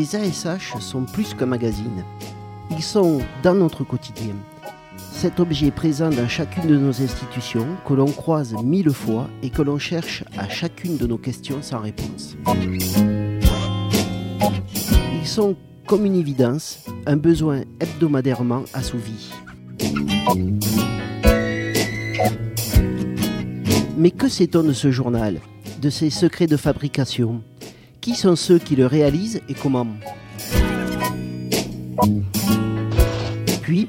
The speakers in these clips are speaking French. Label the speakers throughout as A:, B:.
A: Les ASH sont plus qu'un magazine. Ils sont dans notre quotidien. Cet objet présent dans chacune de nos institutions, que l'on croise mille fois et que l'on cherche à chacune de nos questions sans réponse. Ils sont comme une évidence, un besoin hebdomadairement assouvi. Mais que sait-on de ce journal, de ses secrets de fabrication? Qui sont ceux qui le réalisent et comment Puis,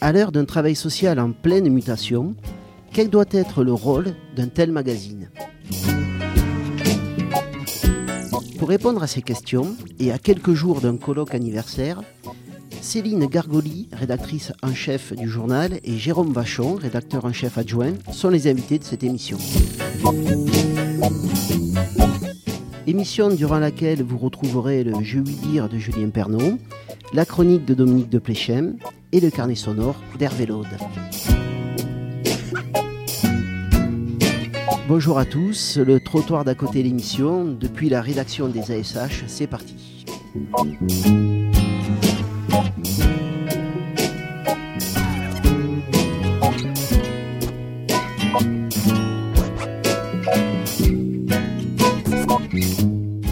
A: à l'heure d'un travail social en pleine mutation, quel doit être le rôle d'un tel magazine Pour répondre à ces questions, et à quelques jours d'un colloque anniversaire, Céline Gargoli, rédactrice en chef du journal, et Jérôme Vachon, rédacteur en chef adjoint, sont les invités de cette émission. Émission durant laquelle vous retrouverez le Je lui dire de Julien Pernaud, la chronique de Dominique de Pléchem et le carnet sonore d'Hervé Laude. Bonjour à tous, le trottoir d'à côté l'émission, depuis la rédaction des ASH, c'est parti.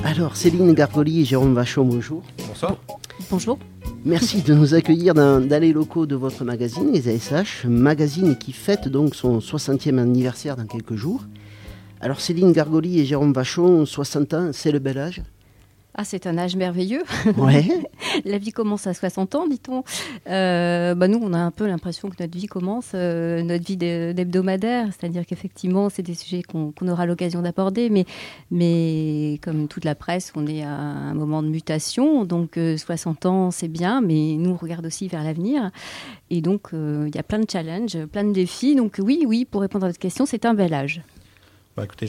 A: Alors, Céline Gargoli et Jérôme Vachon, bonjour.
B: Bonsoir.
C: Bonjour.
A: Merci de nous accueillir dans, dans, les locaux de votre magazine, les ASH, magazine qui fête donc son 60e anniversaire dans quelques jours. Alors Céline Gargoli et Jérôme Vachon, 60 ans, c'est le bel âge?
C: Ah, c'est un âge merveilleux.
A: Ouais.
C: la vie commence à 60 ans, dit-on. Euh, bah nous, on a un peu l'impression que notre vie commence, euh, notre vie d'hebdomadaire, c'est-à-dire qu'effectivement, c'est des sujets qu'on qu aura l'occasion d'aborder, mais, mais comme toute la presse, on est à un moment de mutation, donc euh, 60 ans, c'est bien, mais nous, on regarde aussi vers l'avenir. Et donc, euh, il y a plein de challenges, plein de défis. Donc oui, oui, pour répondre à votre question, c'est un bel âge.
B: Bah écoutez,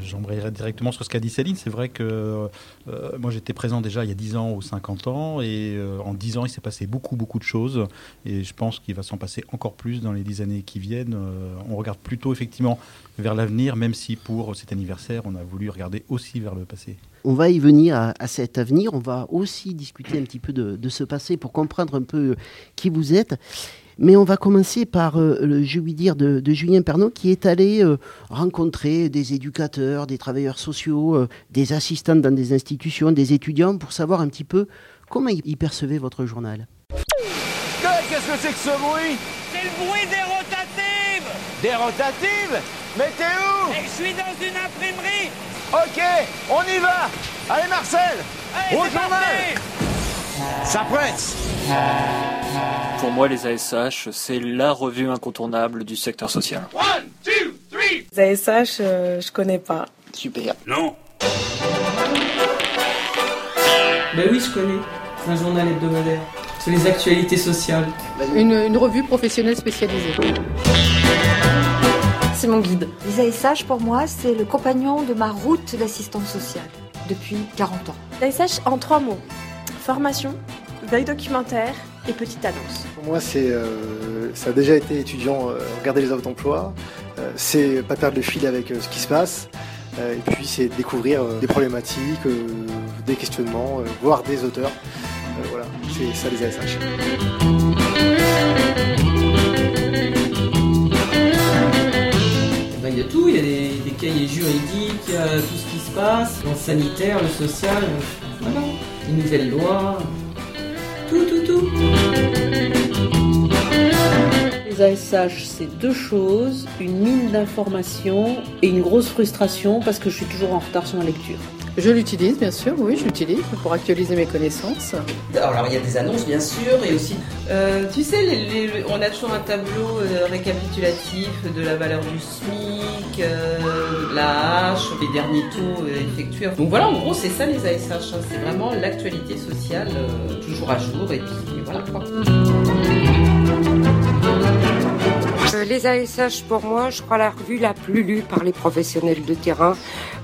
B: j'embrayerai directement sur ce qu'a dit Céline. C'est vrai que euh, moi j'étais présent déjà il y a 10 ans ou 50 ans et euh, en 10 ans il s'est passé beaucoup beaucoup de choses et je pense qu'il va s'en passer encore plus dans les 10 années qui viennent. Euh, on regarde plutôt effectivement vers l'avenir, même si pour cet anniversaire on a voulu regarder aussi vers le passé.
A: On va y venir à, cet avenir, on va aussi discuter un petit peu de ce passé pour comprendre un peu qui vous êtes. Mais on va commencer par euh, le je lui dire de, de, Julien Pernaud qui est allé euh, rencontrer des éducateurs, des travailleurs sociaux, euh, des assistants dans des institutions, des étudiants pour savoir un petit peu comment ils percevaient votre journal.
D: Qu'est-ce que c'est que ce bruit?
E: C'est le bruit des rotatives!
D: Des rotatives? Mais t'es où?
E: Et je suis dans une imprimerie!
D: Ok, on y va! Allez Marcel!
E: Allez,
D: Au journal!
E: parti
D: Ça presse
F: Pour moi, les ASH, c'est la revue incontournable du secteur social.
E: One, two, three
G: Les ASH, euh, je connais pas.
F: Super.
E: Non
H: Ben oui, je connais. C'est un journal hebdomadaire. C'est les actualités sociales.
I: Une, une revue professionnelle spécialisée.
G: C'est mon guide.
J: Les ASH, pour moi, c'est le compagnon de ma route d'assistante sociale depuis 40 ans.
G: L'ASH en trois mots. Formation, veille documentaire et petite annonce.
K: Pour moi, c'est, euh, ça a déjà été étudiant, euh, regarder les offres d'emploi, euh, c'est pas perdre le fil avec ce qui se passe, et puis c'est découvrir des problématiques, des questionnements, voir des auteurs. voilà, c'est ça les ASH.
H: Ben, il y a tout, il y a des, des, cahiers juridiques, il y a tout ce qui se passe, dans le sanitaire, le social, voilà, les nouvelles lois, tout, tout, tout.
L: Les ASH, c'est deux choses, une mine d'informations et une grosse frustration parce que je suis toujours en retard sur la lecture.
I: Je l'utilise, bien sûr, oui, je l'utilise pour actualiser mes connaissances.
H: Alors, il y a des annonces, bien sûr, et aussi...
M: Euh, tu sais, les, les, on a toujours un tableau euh, récapitulatif de la valeur du SMIC, euh, la hache, les derniers taux effectués. Donc voilà, en gros, c'est ça les ASH. Hein. C'est vraiment l'actualité sociale, toujours à jour, et puis voilà quoi.
N: Les ASH, pour moi, je crois la revue la plus lue par les professionnels de terrain.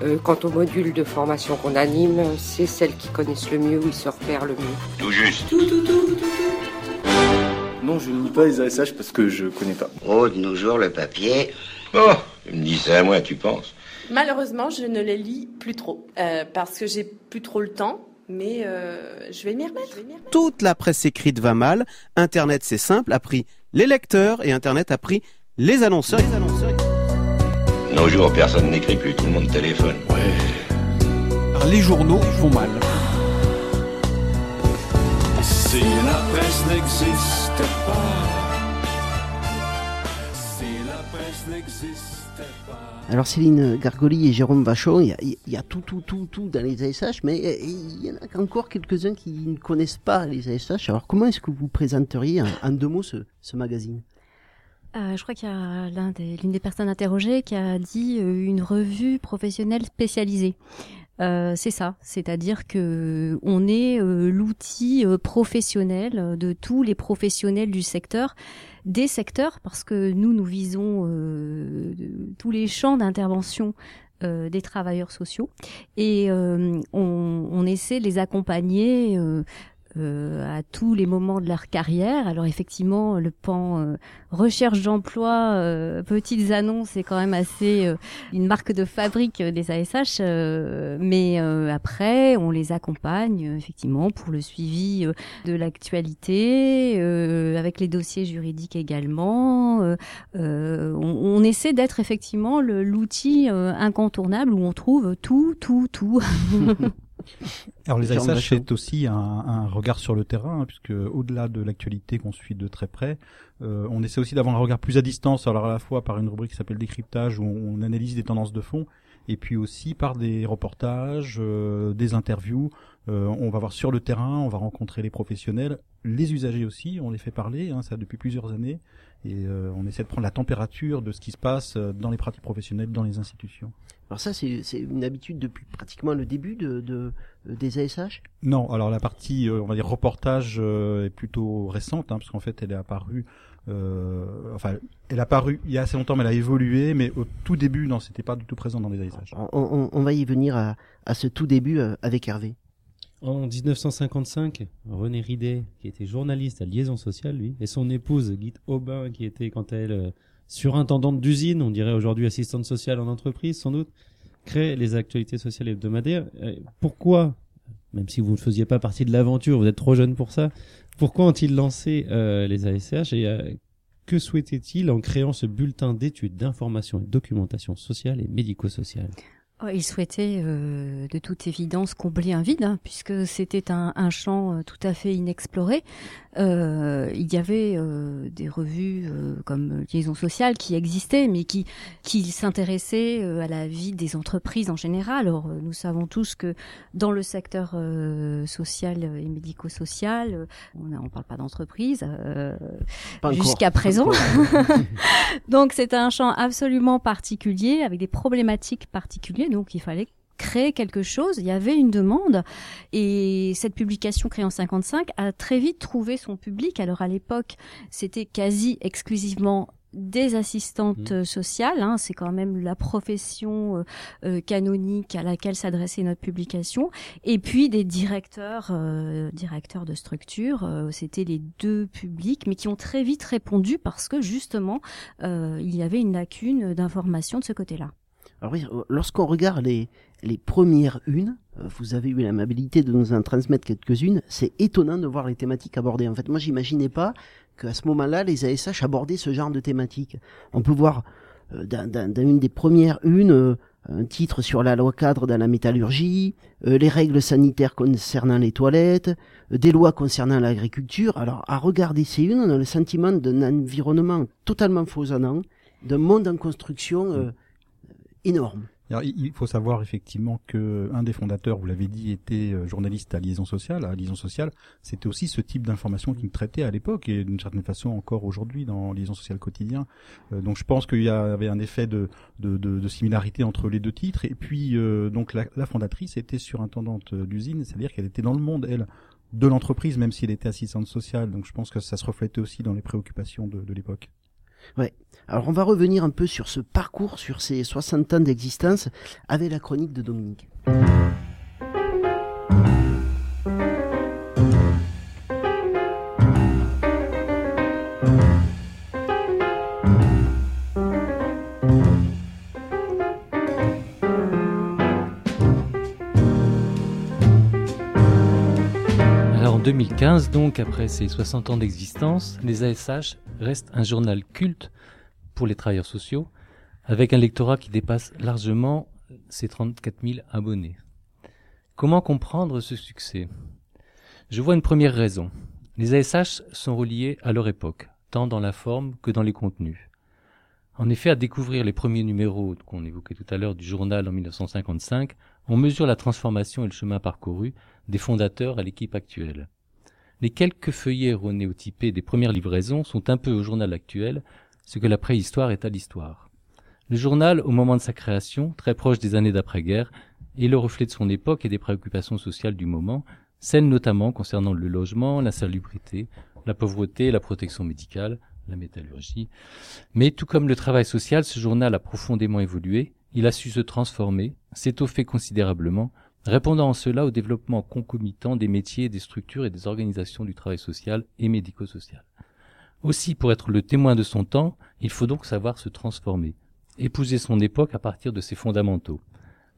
N: Euh, quant au module de formation qu'on anime, c'est celle qui connaissent le mieux, où ils se repèrent le mieux.
E: Tout juste.
H: Tout, tout, tout, tout, tout.
O: Non, je ne lis pas les ASH parce que je connais pas.
P: Oh, de nos jours, le papier.
Q: Oh, tu me dis ça à moi, tu penses?
G: Malheureusement, je ne les lis plus trop euh, parce que j'ai plus trop le temps. Mais euh, je vais m'y remettre.
P: Toute la presse écrite va mal. Internet, c'est simple, a pris les lecteurs et Internet a pris les annonceurs. Les annonceurs.
Q: Nos jours, personne n'écrit plus, tout le monde téléphone. Ouais.
P: Les journaux font mal.
E: Si la presse n'existait pas. Si la presse pas.
A: Alors Céline Gargoli et Jérôme Vachon, il y, a, il y a tout, tout, tout, tout dans les ASH, mais il y en a encore quelques-uns qui ne connaissent pas les ASH. Alors comment est-ce que vous présenteriez en, en deux mots ce, ce magazine?
C: Euh, je crois qu'il y a l'un des- l'une des personnes interrogées qui a dit euh, une revue professionnelle spécialisée. Euh, c'est ça, c'est-à-dire que on est euh, l'outil professionnel de tous les professionnels du secteur, des secteurs, parce que nous nous visons tous les champs d'intervention des travailleurs sociaux et on, essaie de les accompagner. À tous les moments de leur carrière. Alors effectivement, le pan euh, recherche d'emploi, euh, petites annonces, c'est quand même assez euh, une marque de fabrique euh, des ASH. euh, mais euh, après, on les accompagne euh, effectivement pour le suivi euh, de l'actualité, euh, avec les dossiers juridiques également. Euh, euh, on, on essaie d'être effectivement l'outil euh, incontournable où on trouve tout, tout, tout.
B: Alors les ASH, c'est aussi un, un regard sur le terrain, hein, puisque au-delà de l'actualité qu'on suit de très près, euh, on essaie aussi d'avoir un regard plus à distance, alors à la fois par une rubrique qui s'appelle décryptage, où on analyse des tendances de fond, et puis aussi par des reportages, euh, des interviews. Euh, on va voir sur le terrain, on va rencontrer les professionnels, les usagers aussi, on les fait parler, hein, ça depuis plusieurs années, et euh, on essaie de prendre la température de ce qui se passe dans les pratiques professionnelles, dans les institutions.
A: Alors ça, c'est une habitude depuis pratiquement le début de, de- des ASH
B: Non, alors la partie, on va dire reportage euh, est plutôt récente, hein, parce qu'en fait elle est apparue, euh, enfin elle est apparue il y a assez longtemps, mais elle a évolué, mais au tout début, non, c'était pas du tout présent dans les ASH.
A: on, on- on va y venir à, à ce tout début euh, avec Hervé.
R: En 1955, René Ridet, qui était journaliste à Liaison Sociale, lui, et son épouse, Guy Aubin, qui était, quant à elle, euh, surintendante d'usine, on dirait aujourd'hui assistante sociale en entreprise, sans doute, créent les actualités sociales hebdomadaires. Euh, Pourquoi, même si vous ne faisiez pas partie de l'aventure, vous êtes trop jeune pour ça, pourquoi ont-ils lancé euh, les ASH et euh, que souhaitait-il en créant ce bulletin d'études, d'information et de documentation sociale et médico-sociale?
C: Il souhaitait euh, de toute évidence combler un vide, hein, puisque c'était un, un champ euh, tout à fait inexploré. Euh, il y avait euh, des revues euh, comme Liaison sociale qui existaient, mais qui, qui s'intéressaient euh, à la vie des entreprises en général. Euh, nous savons tous que dans le secteur euh, social et médico-social, on ne parle pas d'entreprise euh, jusqu'à présent. Donc c'est un champ absolument particulier avec des problématiques particulières. Donc il fallait créer quelque chose. Il y avait une demande et cette publication créée en 55 a très vite trouvé son public. Alors à l'époque, c'était quasi exclusivement des assistantes euh, sociales, hein, c'est quand même la profession euh, euh, canonique à laquelle s'adressait notre publication, et puis des directeurs, euh, directeurs de structure, euh, c'était les deux publics, mais qui ont très vite répondu parce que justement il y avait une lacune d'information de ce côté-là.
A: Alors oui, euh, lorsqu'on regarde les, les premières unes, euh, vous avez eu l'amabilité de nous en transmettre quelques-unes, c'est étonnant de voir les thématiques abordées. En fait, moi, j'imaginais pas qu'à ce moment-là, les ASH abordaient ce genre de thématiques. On peut voir euh, dans, dans- dans une des premières unes euh, un titre sur la loi cadre dans la métallurgie, euh, les règles sanitaires concernant les toilettes, euh, des lois concernant l'agriculture. Alors, à regarder ces unes, on a le sentiment d'un environnement totalement foisonnant, d'un monde en construction euh, énorme.
B: Alors, il faut savoir effectivement que un des fondateurs, vous l'avez dit, était euh, journaliste à Liaison Sociale. À Liaison Sociale, c'était aussi ce type d'information qu'il traitait à l'époque et d'une certaine façon encore aujourd'hui dans Liaison Sociale quotidien. Euh, donc je pense qu'il y avait un effet de, de, de, de similarité entre les deux titres. Et puis euh, donc la, la fondatrice était surintendante d'usine, c'est-à-dire qu'elle était dans le monde elle de l'entreprise, même si elle était assistante sociale. Donc je pense que ça se reflétait aussi dans les préoccupations de, de l'époque.
A: Ouais. Alors on va revenir un peu sur ce parcours, sur ces 60 ans d'existence avec la chronique de Dominique.
S: Alors En 2015, donc après ses 60 ans d'existence, les ASH restent un journal culte pour les travailleurs sociaux, avec un lectorat qui dépasse largement ses 34 000 abonnés. Comment comprendre ce succès? Je vois une première raison. Les ASH sont reliés à leur époque, tant dans la forme que dans les contenus. En effet, à découvrir les premiers numéros qu'on évoquait tout à l'heure du journal en 1955, on mesure la transformation et le chemin parcouru des fondateurs à l'équipe actuelle. Les quelques feuillets renéotypés des premières livraisons sont un peu au journal actuel ce que la préhistoire est à l'histoire. Le journal, au moment de sa création, très proche des années d'après-guerre, est le reflet de son époque et des préoccupations sociales du moment, celles notamment concernant le logement, l'insalubrité, la pauvreté, la protection médicale, la métallurgie. Mais tout comme le travail social, ce journal a profondément évolué, il a su se transformer, s'étoffer considérablement, répondant en cela au développement concomitant des métiers, des structures et des organisations du travail social et médico-social. Aussi, pour être le témoin de son temps, il faut donc savoir se transformer, épouser son époque à partir de ses fondamentaux.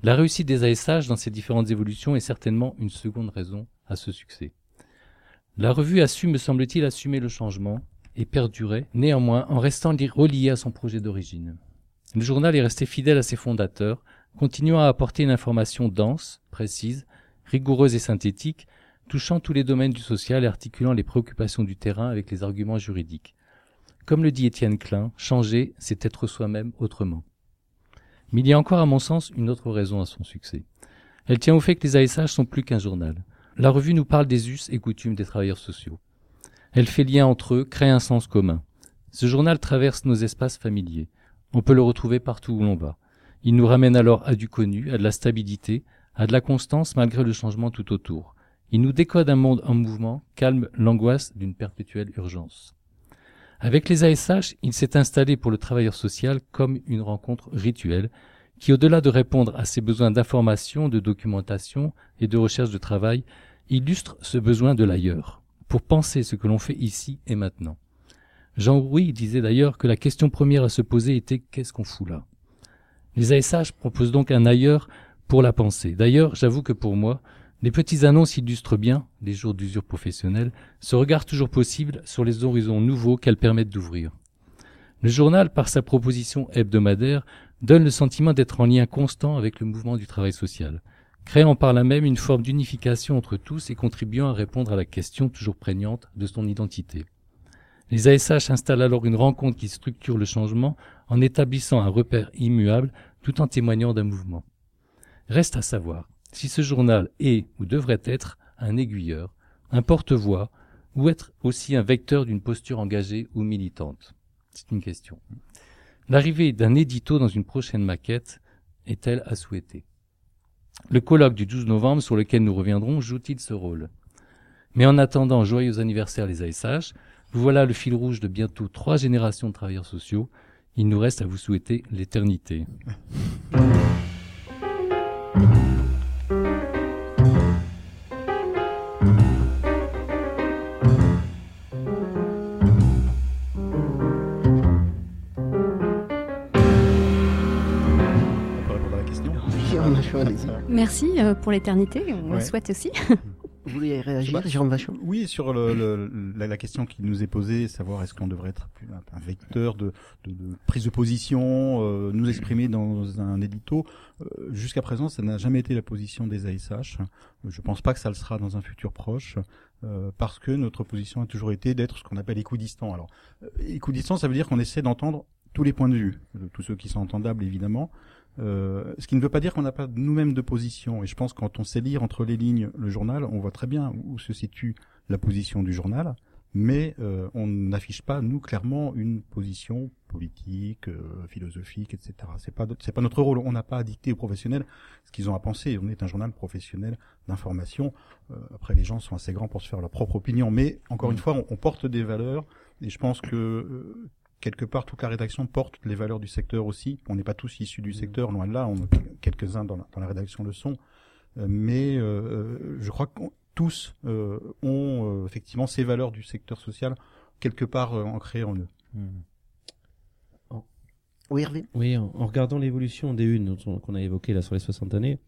S: La réussite des ASH dans ces différentes évolutions est certainement une seconde raison à ce succès. La revue a su, me semble-t-il, assumer le changement et perdurer, néanmoins, en restant relié à son projet d'origine. Le journal est resté fidèle à ses fondateurs, continuant à apporter une information dense, précise, rigoureuse et synthétique, touchant tous les domaines du social et articulant les préoccupations du terrain avec les arguments juridiques. Comme le dit Étienne Klein, changer, c'est être soi-même autrement. Mais il y a encore, à mon sens, une autre raison à son succès. Elle tient au fait que les ASH sont plus qu'un journal. La revue nous parle des us et coutumes des travailleurs sociaux. Elle fait lien entre eux, crée un sens commun. Ce journal traverse nos espaces familiers. On peut le retrouver partout où l'on va. Il nous ramène alors à du connu, à de la stabilité, à de la constance malgré le changement tout autour. Il nous décode un monde en mouvement, calme l'angoisse d'une perpétuelle urgence. Avec les ASH, il s'est installé pour le travailleur social comme une rencontre rituelle qui, au-delà de répondre à ses besoins d'information, de documentation et de recherche de travail, illustre ce besoin de l'ailleurs, pour penser ce que l'on fait ici et maintenant. Jean Rouy disait d'ailleurs que la question première à se poser était qu'est-ce qu'on fout là? Les ASH proposent donc un ailleurs pour la pensée. D'ailleurs, j'avoue que pour moi, les petites annonces illustrent bien, les jours d'usure professionnelle, ce regard toujours possible sur les horizons nouveaux qu'elles permettent d'ouvrir. Le journal, par sa proposition hebdomadaire, donne le sentiment d'être en lien constant avec le mouvement du travail social, créant par là même une forme d'unification entre tous et contribuant à répondre à la question toujours prégnante de son identité. Les ASH installent alors une rencontre qui structure le changement en établissant un repère immuable tout en témoignant d'un mouvement. Reste à savoir si ce journal est ou devrait être un aiguilleur, un porte-voix, ou être aussi un vecteur d'une posture engagée ou militante C'est une question. L'arrivée d'un édito dans une prochaine maquette est-elle à souhaiter? Le colloque du 12 novembre sur lequel nous reviendrons joue-t-il ce rôle? Mais en attendant, joyeux anniversaire les ASH, vous voilà le fil rouge de bientôt trois générations de travailleurs sociaux. Il nous reste à vous souhaiter l'éternité.
C: Merci euh, pour l'éternité, on le souhaite aussi.
A: Vous voulez réagir, Jérôme Vachon?
B: Oui, sur le, le, la, la, question qui nous est posée, savoir est-ce qu'on devrait être un, un vecteur de, de, de, prise de position, euh, nous exprimer dans un édito. Euh, Jusqu'à présent, ça n'a jamais été la position des ASH. Je pense pas que ça le sera dans un futur proche, euh, parce que notre position a toujours été d'être ce qu'on appelle équidistant. Alors, euh, équidistant, ça veut dire qu'on essaie d'entendre tous les points de vue, tous ceux qui sont entendables évidemment, euh, ce qui ne veut pas dire qu'on n'a pas nous-mêmes de position. Et je pense que quand on sait lire entre les lignes le journal, on voit très bien où se situe la position du journal, mais euh, on n'affiche pas nous clairement une position politique, euh, philosophique, etc. C'est pas c'est pas notre rôle. On n'a pas à dicter aux professionnels ce qu'ils ont à penser. On est un journal professionnel d'information. Euh, après, les gens sont assez grands pour se faire leur propre opinion, mais encore une fois, on, on porte des valeurs. Et je pense que euh, quelque part, toute la rédaction porte les valeurs du secteur aussi. On n'est pas tous issus du secteur, loin de là. On, quelques-uns dans, dans la, rédaction le sont. Euh, mais euh, je crois que tous euh, ont effectivement ces valeurs du secteur social quelque part ancrées en eux. Mmh.
A: Oui, Hervé
R: Oui, en, en regardant l'évolution des unes qu'on a évoquées là sur les 60 années,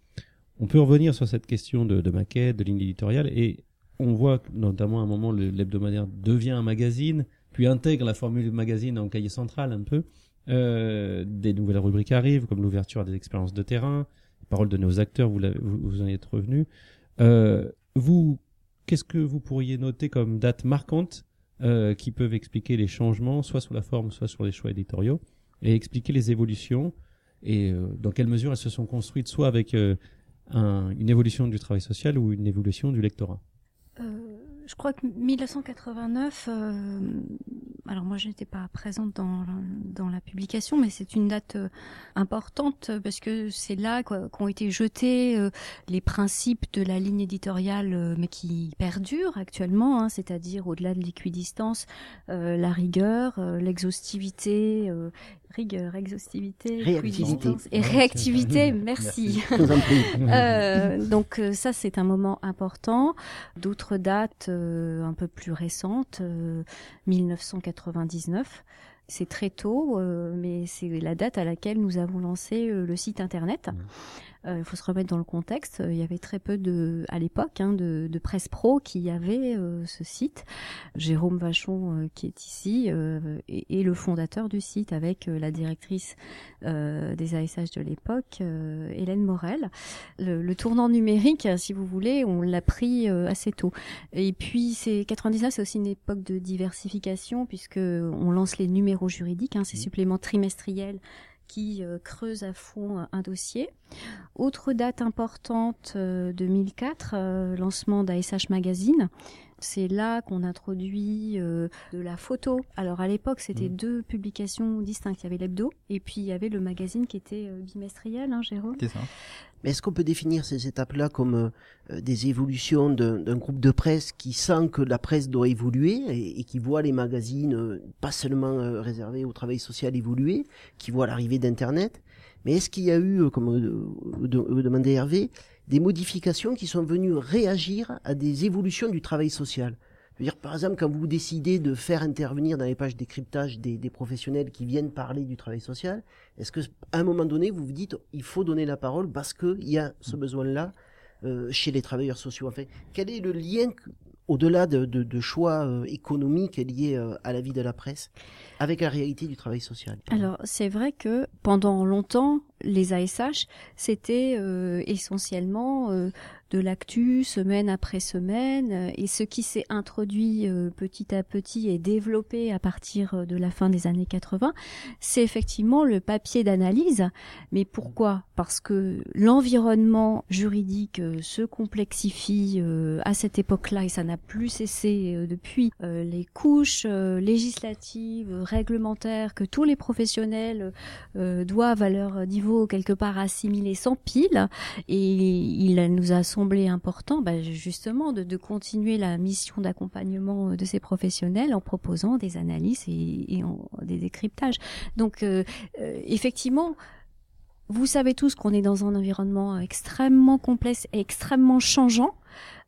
R: on peut revenir sur cette question de, de maquette, de ligne éditoriale et on voit notamment à un moment l'hebdomadaire devient un magazine, puis intègre la formule magazine en cahier central un peu. Euh, des nouvelles rubriques arrivent, comme l'ouverture à des expériences de terrain, parole données aux acteurs, vous, vous, en êtes revenu. Euh, vous, qu'est-ce que vous pourriez noter comme date marquante euh, qui peuvent expliquer les changements, soit sous la forme, soit sur les choix éditoriaux, et expliquer les évolutions et euh, dans quelle mesure elles se sont construites, soit avec euh, un- une évolution du travail social ou une évolution du lectorat?
C: Je crois que 1989, euh, alors moi je n'étais pas présente dans, dans la publication, mais c'est une date euh, importante parce que c'est là qu'ont été jetés euh, les principes de la ligne éditoriale, euh, mais qui perdurent actuellement, hein, c'est-à-dire au-delà de l'équidistance, la rigueur, l'exhaustivité, rigueur, exhaustivité,
A: Réactivité.
C: et réactivité. Merci. Euh, donc euh, ça c'est un moment important. D'autres dates euh, un peu plus récentes, euh, 1999. C'est très tôt, mais c'est la date à laquelle nous avons lancé le site internet. Il faut se remettre dans le contexte. Il y avait très peu de, à l'époque, hein, de, de presse pro qui avait euh, ce site. Jérôme Vachon, euh, qui est ici, euh, est, est le fondateur du site avec euh, la directrice euh, des ASH de l'époque, euh, Hélène Morel. Le, le tournant numérique, si vous voulez, on l'a pris euh, assez tôt. Et puis, c'est 99, c'est aussi une époque de diversification puisque on lance les numéros juridiques, hein, ces suppléments trimestriels qui euh, creusent à fond euh, un dossier. Autre date importante, euh, 2004, euh, lancement d'ASH Magazine. C'est là qu'on introduit euh, de la photo. Alors à l'époque, c'était deux publications distinctes. Il y avait l'hebdo et puis il y avait le magazine qui était euh, bimestriel, hein, Jérôme?
B: C'est ça.
A: Mais est-ce qu'on peut définir ces étapes-là comme euh, des évolutions d'un groupe de presse qui sent que la presse doit évoluer et, qui voit les magazines euh, pas seulement euh, réservés au travail social évoluer, qui voit l'arrivée d'Internet Mais est-ce qu'il y a eu, comme de- demandait Hervé, des modifications qui sont venues réagir à des évolutions du travail social? Dire, par exemple, quand vous décidez de faire intervenir dans les pages décryptage des, des professionnels qui viennent parler du travail social, est-ce que à un moment donné, vous vous dites, il faut donner la parole parce qu'il y a ce besoin-là euh, chez les travailleurs sociaux? Enfin, quel est le lien, au-delà de, choix euh, économiques liés euh, à la vie de la presse, avec la réalité du travail social?
C: Alors, c'est vrai que pendant longtemps, les ASH, c'était euh, essentiellement de l'actu semaine après semaine euh, et ce qui s'est introduit euh, petit à petit et développé à partir euh, de la fin des années 80, c'est effectivement le papier d'analyse. Mais pourquoi? Parce que l'environnement juridique se complexifie à cette époque-là et ça n'a plus cessé depuis les couches législatives, réglementaires que tous les professionnels doivent à leur niveau quelque part assimiler s'empilent et il nous a important bah, justement de, continuer la mission d'accompagnement euh, de ces professionnels en proposant des analyses et, des décryptages. Donc euh, euh, effectivement, vous savez tous qu'on est dans un environnement extrêmement complexe et extrêmement changeant.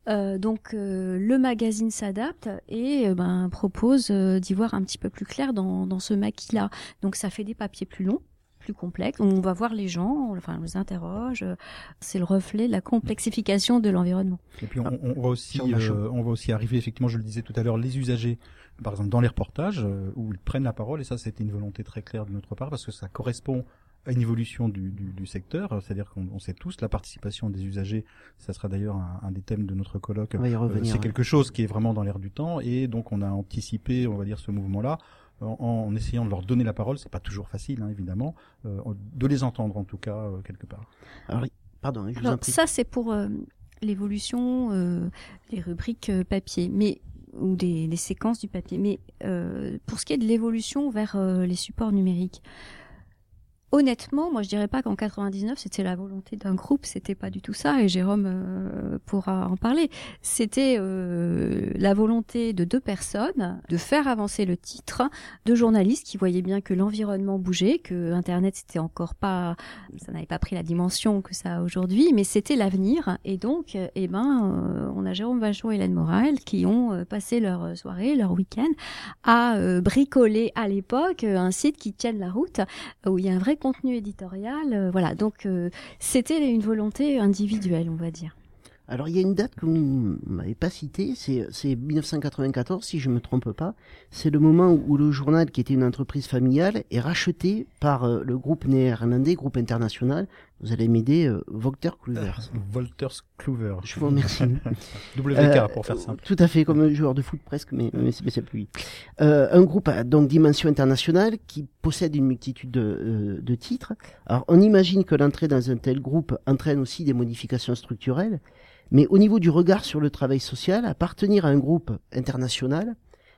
C: Donc le magazine s'adapte et ben, propose d'y voir un petit peu plus clair dans, dans ce maquis-là. Donc ça fait des papiers plus longs, plus complexes. On va voir les gens, enfin on les interroge. euh, C'est le reflet de la complexification de l'environnement.
B: Et puis on, on va aussi, euh, on va aussi arriver effectivement, je le disais tout à l'heure, les usagers, par exemple dans les reportages euh, où ils prennent la parole et ça c'était une volonté très claire de notre part parce que ça correspond à une évolution du, du, du secteur, c'est-à-dire qu'on on sait tous la participation des usagers, ça sera d'ailleurs un, un des thèmes de notre colloque.
A: On va y
B: Euh,
A: revenir,
B: c'est
A: ouais.
B: quelque chose qui est vraiment dans l'air du temps et donc on a anticipé, on va dire, ce mouvement-là en, en essayant de leur donner la parole. C'est pas toujours facile, hein, évidemment, euh, de les entendre en tout cas euh, quelque part.
A: Alors, pardon, je vous en prie.
C: ça, c'est pour euh, l'évolution euh, des rubriques papier, mais ou des, des séquences du papier. Mais euh, pour ce qui est de l'évolution vers euh, les supports numériques, honnêtement, moi, je dirais pas qu'en 99 c'était la volonté d'un groupe, c'était pas du tout ça. Et Jérôme euh, pourra en parler. C'était euh, la volonté de deux personnes de faire avancer le titre, de journalistes qui voyaient bien que l'environnement bougeait, que Internet c'était encore pas, ça n'avait pas pris la dimension que ça a aujourd'hui, mais c'était l'avenir. Et donc, euh, eh ben, on a Jérôme Vachon et Hélène Morel qui ont passé leur soirée, leur week-end à bricoler à l'époque un site qui tienne la route, où il y a un vrai contenu éditorial. euh, voilà, donc euh, c'était une volonté individuelle, on va dire.
A: Alors il y a une date que vous m'avez pas citée, c'est, c'est 1994 si je me trompe pas. C'est le moment où le journal, qui était une entreprise familiale, est racheté par euh, le groupe néerlandais, groupe international. Vous allez m'aider, euh, Volter Kluivert.
B: Wolters Kluwer.
A: Je vous remercie.
B: WK
A: Euh,
B: pour faire simple.
A: Tout à fait, comme un joueur de foot presque, mais, mais, c'est- mais c'est plus lui. Euh, un groupe à donc dimension internationale qui possède une multitude de, euh, de titres. Alors on imagine que l'entrée dans un tel groupe entraîne aussi des modifications structurelles, mais au niveau du regard sur le travail social, appartenir à un groupe international,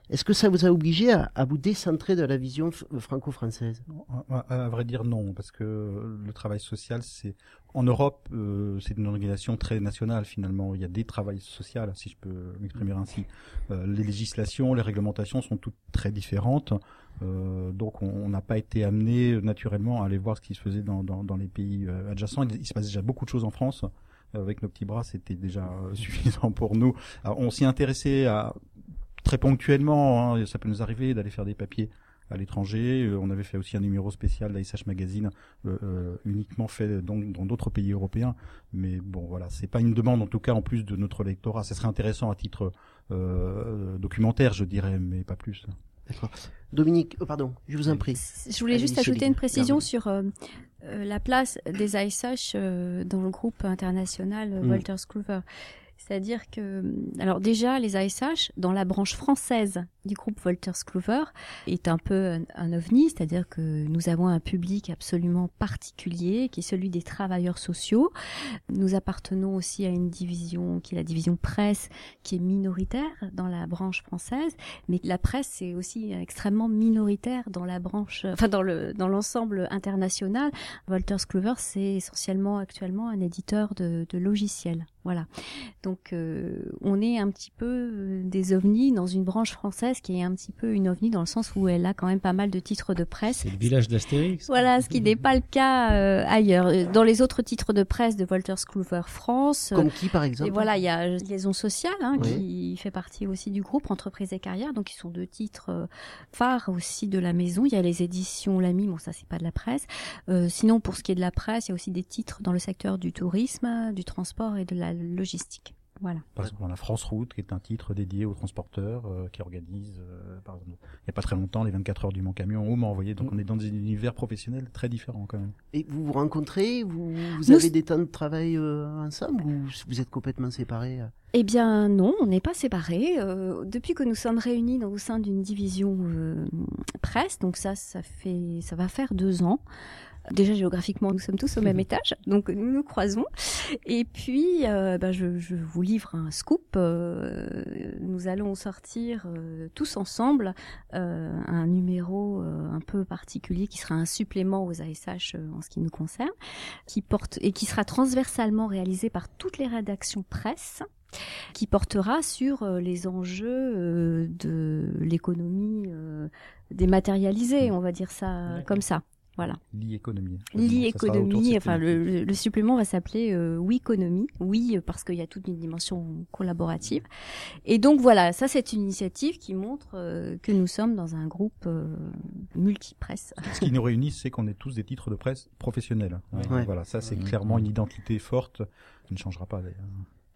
A: est-ce que ça vous a obligé à, vous décentrer de la vision f- franco-française?
B: À, vrai dire non, parce que le travail social, c'est en Europe, euh, c'est une organisation très nationale finalement. Il y a des travails sociaux, si je peux m'exprimer ainsi. Euh, les législations, les réglementations sont toutes très différentes. Euh, donc on n'a pas été amené naturellement à aller voir ce qui se faisait dans, dans, dans les pays euh, adjacents. Il se passe déjà beaucoup de choses en France. Euh, Avec nos petits bras, c'était déjà euh, suffisant pour nous. Alors, on s'y intéressait à très ponctuellement. hein, ça peut nous arriver d'aller faire des papiers à l'étranger. Euh, on avait fait aussi un numéro spécial d'ASH Magazine, euh, euh, uniquement fait dans d'autres pays européens. Mais bon, voilà, c'est pas une demande en tout cas en plus de notre lectorat. Ça serait intéressant à titre euh, documentaire, je dirais, mais pas plus.
A: Dominique, oh, pardon, je vous en prie.
C: Je voulais juste ajouter une précision sur euh, euh, la place des ASH euh, dans le groupe international euh,
A: Mm.
C: Walter Scruver. C'est-à-dire que, alors déjà, les ASH, dans la branche française du groupe Walter Scruver, est un peu un, ovni, c'est-à-dire que nous avons un public absolument particulier, qui est celui des travailleurs sociaux. Nous appartenons aussi à une division qui est la division presse, qui est minoritaire dans la branche française, mais la presse est aussi extrêmement minoritaire dans la branche, enfin dans le dans l'ensemble international. Walter Scruver, c'est essentiellement actuellement un éditeur de, de logiciels. Voilà. Donc euh, on est un petit peu euh, des ovnis dans une branche française qui est un petit peu une ovni dans le sens où elle a quand même pas mal de titres de presse.
R: C'est le village d'Astérix.
C: Voilà, ce qui n'est pas le cas euh, ailleurs. Dans les autres titres de presse de Walter Scruver France.
A: Comme qui, par exemple
C: Et voilà, il y a Liaison sociale, hein,
A: Oui.
C: qui fait partie aussi du groupe Entreprise et Carrière, donc ils sont deux titres phares aussi de la maison. Il y a les éditions Lamy, bon ça c'est pas de la presse. Euh, sinon, pour ce qui est de la presse, il y a aussi des titres dans le secteur du tourisme, du transport et de la logistique. Voilà.
B: Par exemple, on a France Route, qui est un titre dédié aux transporteurs, euh, qui organise, euh, par exemple, il n'y a pas très longtemps, les 24 heures du Mont Camion au Mans, vous voyez. Donc on est dans des univers professionnels très différents quand même.
A: Et vous vous rencontrez, vous, vous
C: Nous-
A: avez des temps de travail euh, ensemble ou vous êtes complètement séparés euh
C: Eh bien non, on n'est pas séparés. Euh, depuis que nous sommes réunis dans, au sein d'une division euh, presse, donc ça, ça fait, ça va faire deux ans. Déjà géographiquement, nous sommes tous au même étage, donc nous nous croisons. Et puis, euh, ben, je, je vous livre un scoop. Euh, nous allons sortir euh, tous ensemble euh, un numéro euh, un peu particulier qui sera un supplément aux ASH euh, en ce qui nous concerne, qui porte et qui sera transversalement réalisé par toutes les rédactions presse qui portera sur les enjeux de l'économie dématérialisée, on va dire ça comme ça. Voilà.
B: L'e-économie.
C: L'e-économie, enfin le, le- supplément va s'appeler euh, Oui-économie, oui parce qu'il y a toute une dimension collaborative. Et donc voilà, ça c'est une initiative qui montre euh, que nous sommes dans un groupe euh, multipresse.
B: Ce qui nous réunit, c'est qu'on est tous des titres de presse professionnels. hein.
A: Ouais.
B: Voilà, ça c'est clairement une identité forte qui ne changera pas d'ailleurs.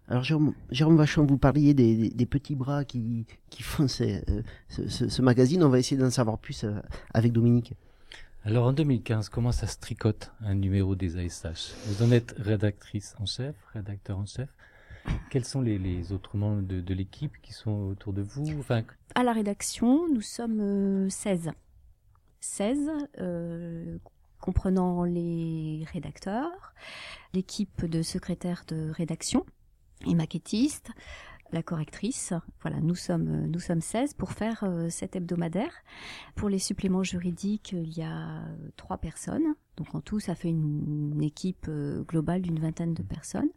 A: Alors Jérôme, Jérôme Vachon, vous parliez des, des- des petits bras qui, qui font ces- euh, ce, ce- ce magazine. On va essayer d'en savoir plus euh, avec Dominique.
S: Alors en 2015, comment ça se tricote un numéro des ASH Vous en êtes rédactrice en chef, rédacteur en chef. Quels sont les, autres membres de, l'équipe qui sont autour de vous? Enfin,
C: À la rédaction, nous sommes euh, 16. 16, euh, comprenant les rédacteurs, l'équipe de secrétaires de rédaction et maquettistes, la correctrice. Voilà, nous sommes euh, nous sommes 16 pour faire euh, cet hebdomadaire. Pour les suppléments juridiques, il y a euh, trois personnes. Donc en tout, ça fait une, équipe globale d'une vingtaine de personnes.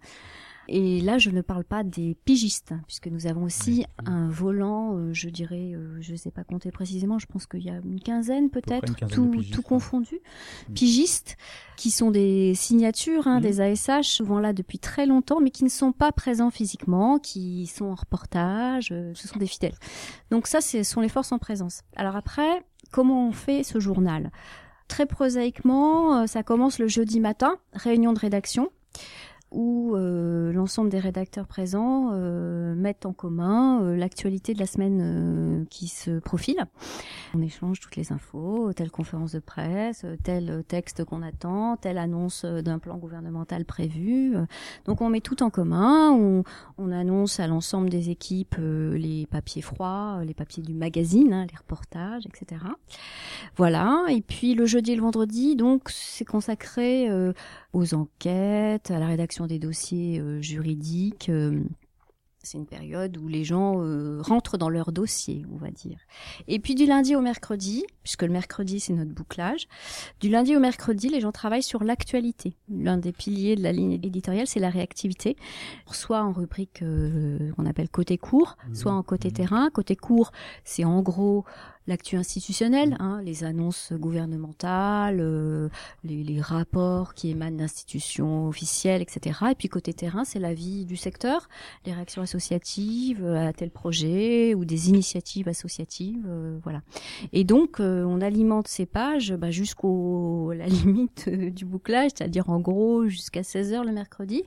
C: Et là, je ne parle pas des pigistes, puisque nous avons aussi un volant, euh, je dirais, euh, je ne sais pas compter précisément, je pense qu'il y a une quinzaine peut-être, tout, tout confondu, pigistes, qui sont des signatures,
B: Mm.
C: hein, des ASH, souvent là depuis très longtemps, mais qui ne sont pas présents physiquement, qui sont en reportage, euh, ce sont des fidèles. Donc ça, ce sont les forces en présence. Alors après, comment on fait ce journal? Très prosaïquement, ça commence le jeudi matin, réunion de rédaction où euh, l'ensemble des rédacteurs présents euh, mettent en commun euh, l'actualité de la semaine qui se profile. On échange toutes les infos, telle conférence de presse, tel texte qu'on attend, telle annonce d'un plan gouvernemental prévu. Donc on met tout en commun, on, on annonce à l'ensemble des équipes les papiers froids, les papiers du magazine, hein, les reportages, etc. Voilà. Et puis le jeudi et le vendredi, donc c'est consacré aux enquêtes, à la rédaction des dossiers euh, juridiques. Euh, c'est une période où les gens euh, rentrent dans leur dossier, on va dire. Et puis du lundi au mercredi, puisque le mercredi c'est notre bouclage, du lundi au mercredi, les gens travaillent sur l'actualité. L'un des piliers de la ligne éditoriale, c'est la réactivité, soit en rubrique qu'on appelle côté court, soit en côté terrain. Côté court, c'est en gros l'actu institutionnelle, mm. hein, les annonces gouvernementales, euh, les, les, rapports qui émanent d'institutions officielles, etc. Et puis côté terrain, c'est la vie du secteur, les réactions associatives à tel projet ou des initiatives associatives, euh, voilà. Et donc euh, on alimente ces pages bah, jusqu'au la limite du bouclage, c'est-à-dire en gros jusqu'à 16 h le mercredi.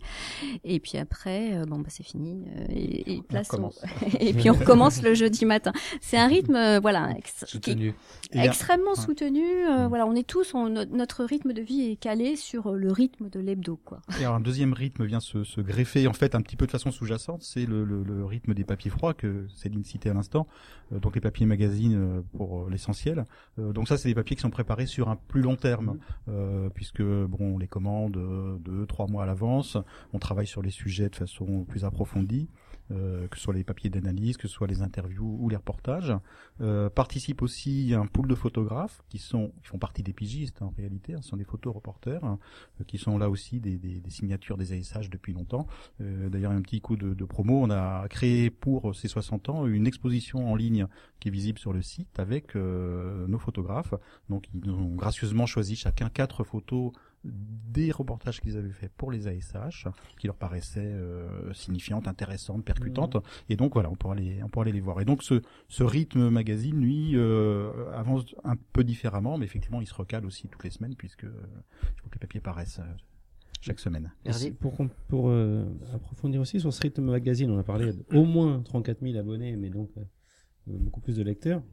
C: Et puis après, bon bah c'est fini. et, et, place et puis on recommence le jeudi matin. C'est un rythme, voilà
S: soutenu.
C: extrêmement soutenu. Euh, mm. Voilà, on est tous, notre rythme de vie est calé sur euh, le rythme de l'hebdo, quoi.
B: Et alors un deuxième rythme vient se, se, greffer, en fait, un petit peu de façon sous-jacente, c'est le, le, le, rythme des papiers froids que Céline citait à l'instant, euh, donc les papiers magazines pour l'essentiel. donc ça, c'est des papiers qui sont préparés sur un plus long terme, mm. puisque bon, on les commande deux, trois mois à l'avance. On travaille sur les sujets de façon plus approfondie. Euh, que ce soit les papiers d'analyse, que ce soit les interviews ou les reportages. Euh, participe aussi un pool de photographes qui sont qui font partie des pigistes en réalité, hein, ce sont des photoreporters hein, qui sont là aussi des, des, des, signatures des ASH depuis longtemps. Euh, D'ailleurs, un petit coup de, de, promo, on a créé pour ces 60 ans une exposition en ligne qui est visible sur le site avec euh, nos photographes. Donc ils ont gracieusement choisi chacun quatre photos des reportages qu'ils avaient fait pour les ASH, qui leur paraissaient euh, signifiantes, intéressantes, percutantes. Mmh. Et donc voilà, on pourra les, on pourra aller les voir. Et donc ce, ce rythme magazine, lui, euh, avance un peu différemment, mais effectivement, il se recale aussi toutes les semaines, puisque euh, il faut que les papiers paraissent. Euh, chaque semaine.
R: Merci. Pour, pour euh, approfondir aussi sur ce rythme magazine, on a parlé d'au moins 34 000 abonnés, mais donc beaucoup plus de lecteurs.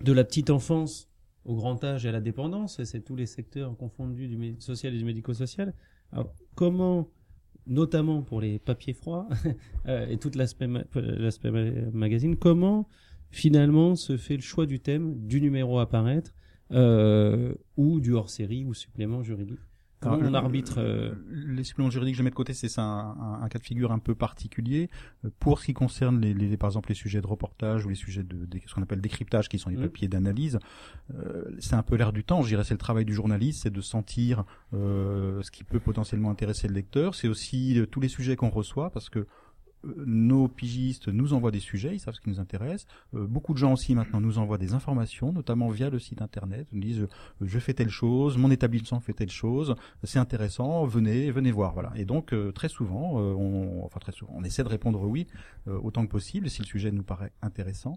R: De la petite enfance au grand âge et à la dépendance, c'est tous les secteurs confondus du social et du médico-social. Alors, comment, notamment pour les papiers froids euh, et tout l'aspect l'aspect magazine, comment finalement se fait le choix du thème, du numéro à paraître, euh, ou du hors-série ou supplément juridique? Comment on arbitre euh...
B: Les suppléments juridiques que je mets de côté, c'est un, un, un, cas de figure un peu particulier. Euh, pour ce qui concerne les, les, par exemple les sujets de reportage ou les sujets de, de ce qu'on appelle décryptage, qui sont les mmh. papiers d'analyse, euh, c'est un peu l'air du temps. Je dirais c'est le travail du journaliste, c'est de sentir euh, ce qui peut potentiellement intéresser le lecteur. C'est aussi euh, tous les sujets qu'on reçoit, parce que nos pigistes nous envoient des sujets, ils savent ce qui nous intéresse. Euh, beaucoup de gens aussi maintenant nous envoient des informations, notamment via le site internet. Ils nous disent euh, je fais telle chose, mon établissement fait telle chose, c'est intéressant, venez, venez voir. Voilà. Et donc euh, très souvent, enfin très souvent, on essaie de répondre oui autant que possible si le sujet nous paraît intéressant.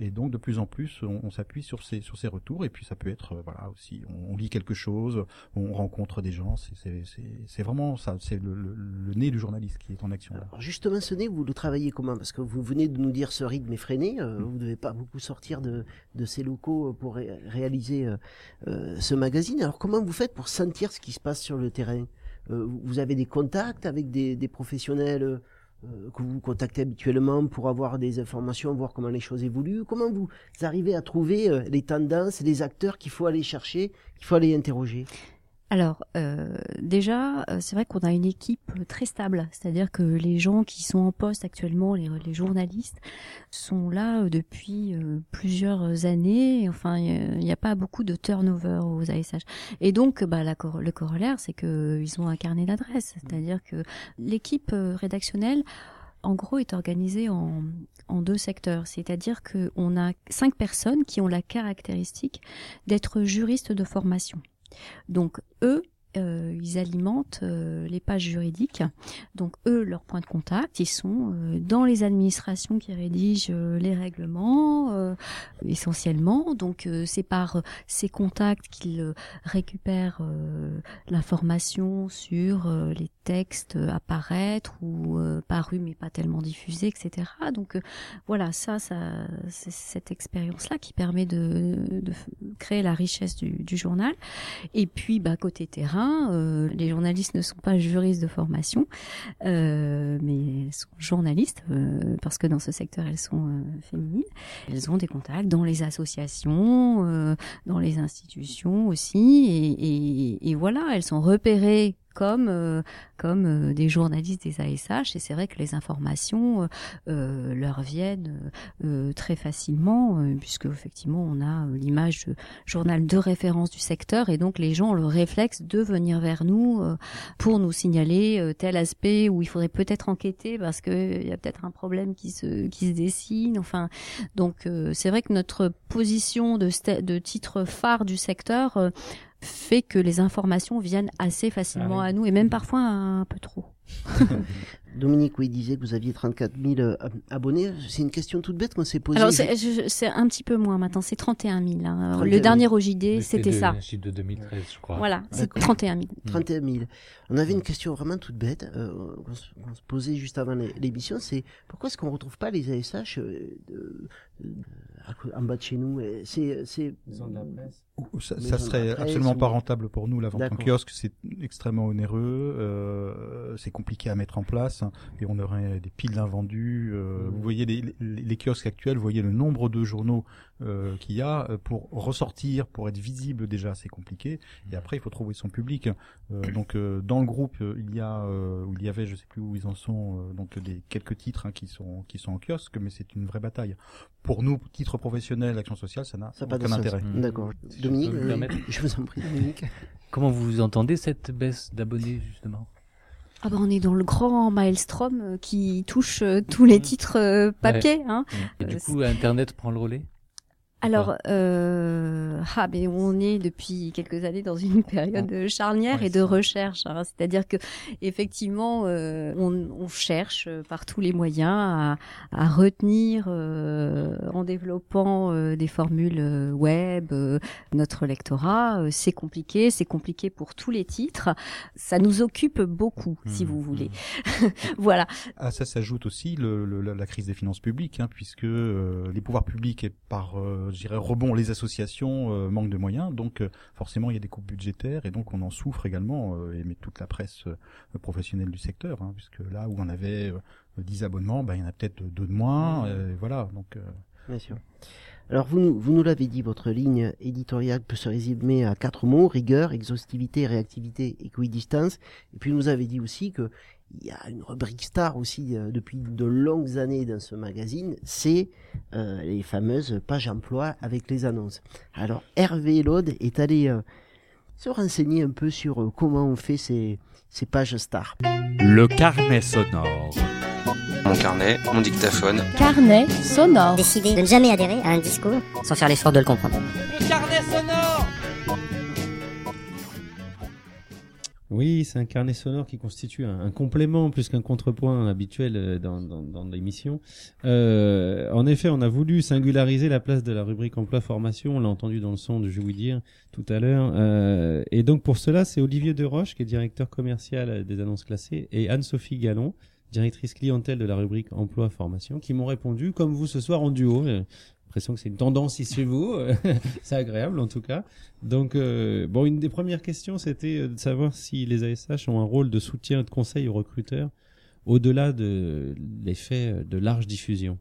B: Et donc de plus en plus, on, on s'appuie sur ces sur ces retours. Et puis ça peut être voilà aussi, on, on, lit quelque chose, on rencontre des gens. C'est vraiment ça, c'est le, le, le, nez du journaliste qui est en action. Là.
A: Alors justement vous le travaillez comment? Parce que vous venez de nous dire ce rythme effréné, euh, mm. vous ne devez pas beaucoup sortir de, de ces locaux pour réaliser euh, euh, ce magazine. Alors comment vous faites pour sentir ce qui se passe sur le terrain? Vous avez des contacts avec des, des professionnels que vous contactez habituellement pour avoir des informations, voir comment les choses évoluent. Comment vous arrivez à trouver les tendances, les acteurs qu'il faut aller chercher, qu'il faut aller interroger?
C: Alors euh, déjà, euh, c'est vrai qu'on a une équipe très stable, c'est-à-dire que les gens qui sont en poste actuellement, les, journalistes, sont là euh, depuis plusieurs années. Enfin, il n'y a, pas beaucoup de turnover aux ASH. Et donc, bah, le corollaire, c'est que ils ont un carnet d'adresses, c'est-à-dire que l'équipe rédactionnelle en gros, est organisée en, en deux secteurs. C'est-à-dire qu'on a cinq personnes qui ont la caractéristique d'être juristes de formation. Donc eux, euh, ils alimentent euh, les pages juridiques. Donc eux, leur point de contact, ils sont euh, dans les administrations qui rédigent les règlements essentiellement. Donc c'est par ces contacts qu'ils récupèrent l'information sur les textes apparaître ou euh, parus mais pas tellement diffusés, etc. Donc voilà, ça, c'est cette expérience-là qui permet de, créer la richesse du, du journal. Et puis, bah, côté terrain, euh, les journalistes ne sont pas juristes de formation, euh, mais elles sont journalistes euh, parce que dans ce secteur, elles sont féminines. Elles ont des contacts dans les associations, dans les institutions aussi, et voilà, elles sont repérées comme euh, comme euh, des journalistes des ASH et c'est vrai que les informations euh, euh, leur viennent euh, très facilement euh, puisque effectivement on a euh, l'image de journal de référence du secteur. Et donc les gens ont le réflexe de venir vers nous euh, pour nous signaler euh, tel aspect où il faudrait peut-être enquêter parce que il y a peut-être un problème qui se qui se dessine. Enfin donc euh, c'est vrai que notre position de de titre phare du secteur euh, fait que les informations viennent assez facilement
A: Ah oui.
C: à nous et même parfois un peu trop.
A: Dominique, oui, disait que vous aviez 34 000 euh, abonnés. C'est une question toute bête qu'on s'est posée.
C: Alors c'est un petit peu moins maintenant, c'est 31 000. hein.
A: 31
C: Le
A: 000.
C: dernier OJD, c'était
S: de-
C: ça.
S: un chiffre de 2013, je crois.
C: Voilà, c'est
A: D'accord.
C: 31 000.
A: 31 000. On avait une question vraiment toute bête euh, qu'on se, posait juste avant l'é- l'émission, c'est pourquoi est-ce qu'on retrouve pas les ASH euh, de- de- en bas de chez nous C'est c'est
B: Ça,
A: Maison
B: ça
A: de
B: serait absolument pas rentable pour nous. La vente en kiosque, c'est extrêmement onéreux, euh, c'est compliqué à mettre en place, hein, et on aurait des piles d'invendus. euh, Vous voyez les, les, les kiosques actuels, vous voyez le nombre de journaux euh, qu'il y a euh, pour ressortir, pour être visible déjà, c'est compliqué. Et après, il faut trouver son public. Euh, donc, euh, dans le groupe, il y a, euh, où il y avait, je sais plus où ils en sont, euh, donc des quelques titres hein, qui sont qui sont en kiosque, mais c'est une vraie bataille. Pour nous, titre professionnel, action sociale, ça n'a
A: Ça
B: aucun intérêt.
A: D'accord. Dominique, je vous en prie, Dominique.
S: Comment vous entendez cette baisse d'abonnés, justement?
C: Ah bah on est dans le grand maelstrom euh, qui touche euh, tous les titres euh, papier.
S: Ouais.
C: Hein.
S: Et du coup, Internet prend le relais?
C: Alors, euh, ah, mais on est depuis quelques années dans une période charnière et de recherche. hein. C'est-à-dire que effectivement, euh, on, on cherche euh, par tous les moyens à, à retenir, euh, en développant euh, des formules euh, web, euh, notre lectorat. C'est compliqué, c'est compliqué pour tous les titres. Ça nous occupe beaucoup, si vous voulez. voilà.
B: À ça s'ajoute aussi le, le- la la crise des finances publiques, hein, puisque euh, les pouvoirs publics et par, euh, je dirais, rebond, les associations euh, manquent de moyens, donc euh, forcément il y a des coupes budgétaires et donc on en souffre également, euh, et mais toute la presse euh, professionnelle du secteur, hein, puisque là où on avait euh, 10 abonnements, ben, il y en a peut-être deux de moins, euh, voilà, donc.
A: Bien sûr. Alors, vous, nous- vous nous l'avez dit, votre ligne éditoriale peut se résumer à quatre mots rigueur, exhaustivité, réactivité, équidistance. Et puis, vous nous avez dit aussi que il y a une rubrique star aussi euh, depuis de longues années dans ce magazine, c'est euh, les fameuses pages emploi avec les annonces. Alors, Hervé Laude est allé euh, se renseigner un peu sur euh, comment on fait ces, ces pages stars.
T: Le carnet sonore.
U: Mon carnet, mon dictaphone.
V: Carnet sonore. Décider de ne jamais adhérer à un discours sans faire l'effort de le comprendre.
T: Le carnet sonore
R: Oui, c'est un carnet sonore qui constitue un, complément plus qu'un contrepoint habituel euh, dans, dans, dans l'émission. Euh, en effet, on a voulu singulariser la place de la rubrique emploi-formation. On l'a entendu dans le son de Je vous dire tout à l'heure. Euh, et donc pour cela, c'est Olivier Deroche qui est directeur commercial euh, des annonces classées et Anne-Sophie Gallon, directrice clientèle de la rubrique emploi-formation, qui m'ont répondu comme vous ce soir en duo. L'impression que c'est une tendance ici chez vous. c'est agréable en tout cas. Donc, euh, bon, une des premières questions, c'était euh, de savoir si les ASH ont un rôle de soutien et de conseil aux recruteurs au-delà de l'effet de large diffusion.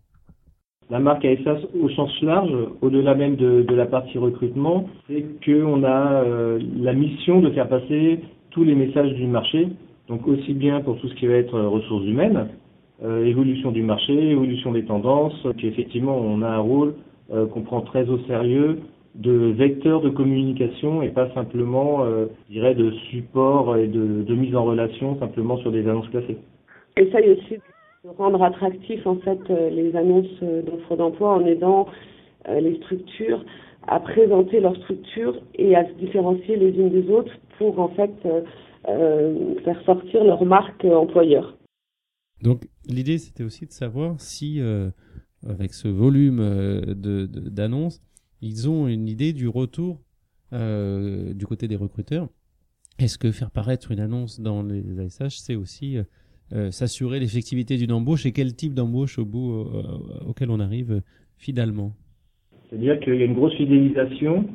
W: La marque ASAS au sens large, au-delà même de, la partie recrutement, c'est qu'on a euh, la mission de faire passer tous les messages du marché, donc aussi bien pour tout ce qui va être ressources humaines, évolution du marché, évolution des tendances, qu'effectivement on a un rôle euh, qu'on prend très au sérieux de vecteur de communication et pas simplement, euh, je dirais, de support et de, de mise en relation simplement sur des annonces classées.
X: essaye aussi de rendre attractif en fait euh, les annonces euh, d'offres d'emploi en aidant euh, les structures à présenter leur structure et à se différencier les unes des autres pour en fait euh, euh, faire sortir leur marque employeur.
R: Donc, l'idée, c'était aussi de savoir si, euh, avec ce volume euh, de- d'annonces, ils ont une idée du retour euh, du côté des recruteurs Est-ce que faire paraître une annonce dans les ASH, c'est aussi euh, s'assurer l'effectivité d'une embauche et quel type d'embauche au bout auquel on arrive finalement
W: C'est-à-dire qu'il y a une grosse fidélisation.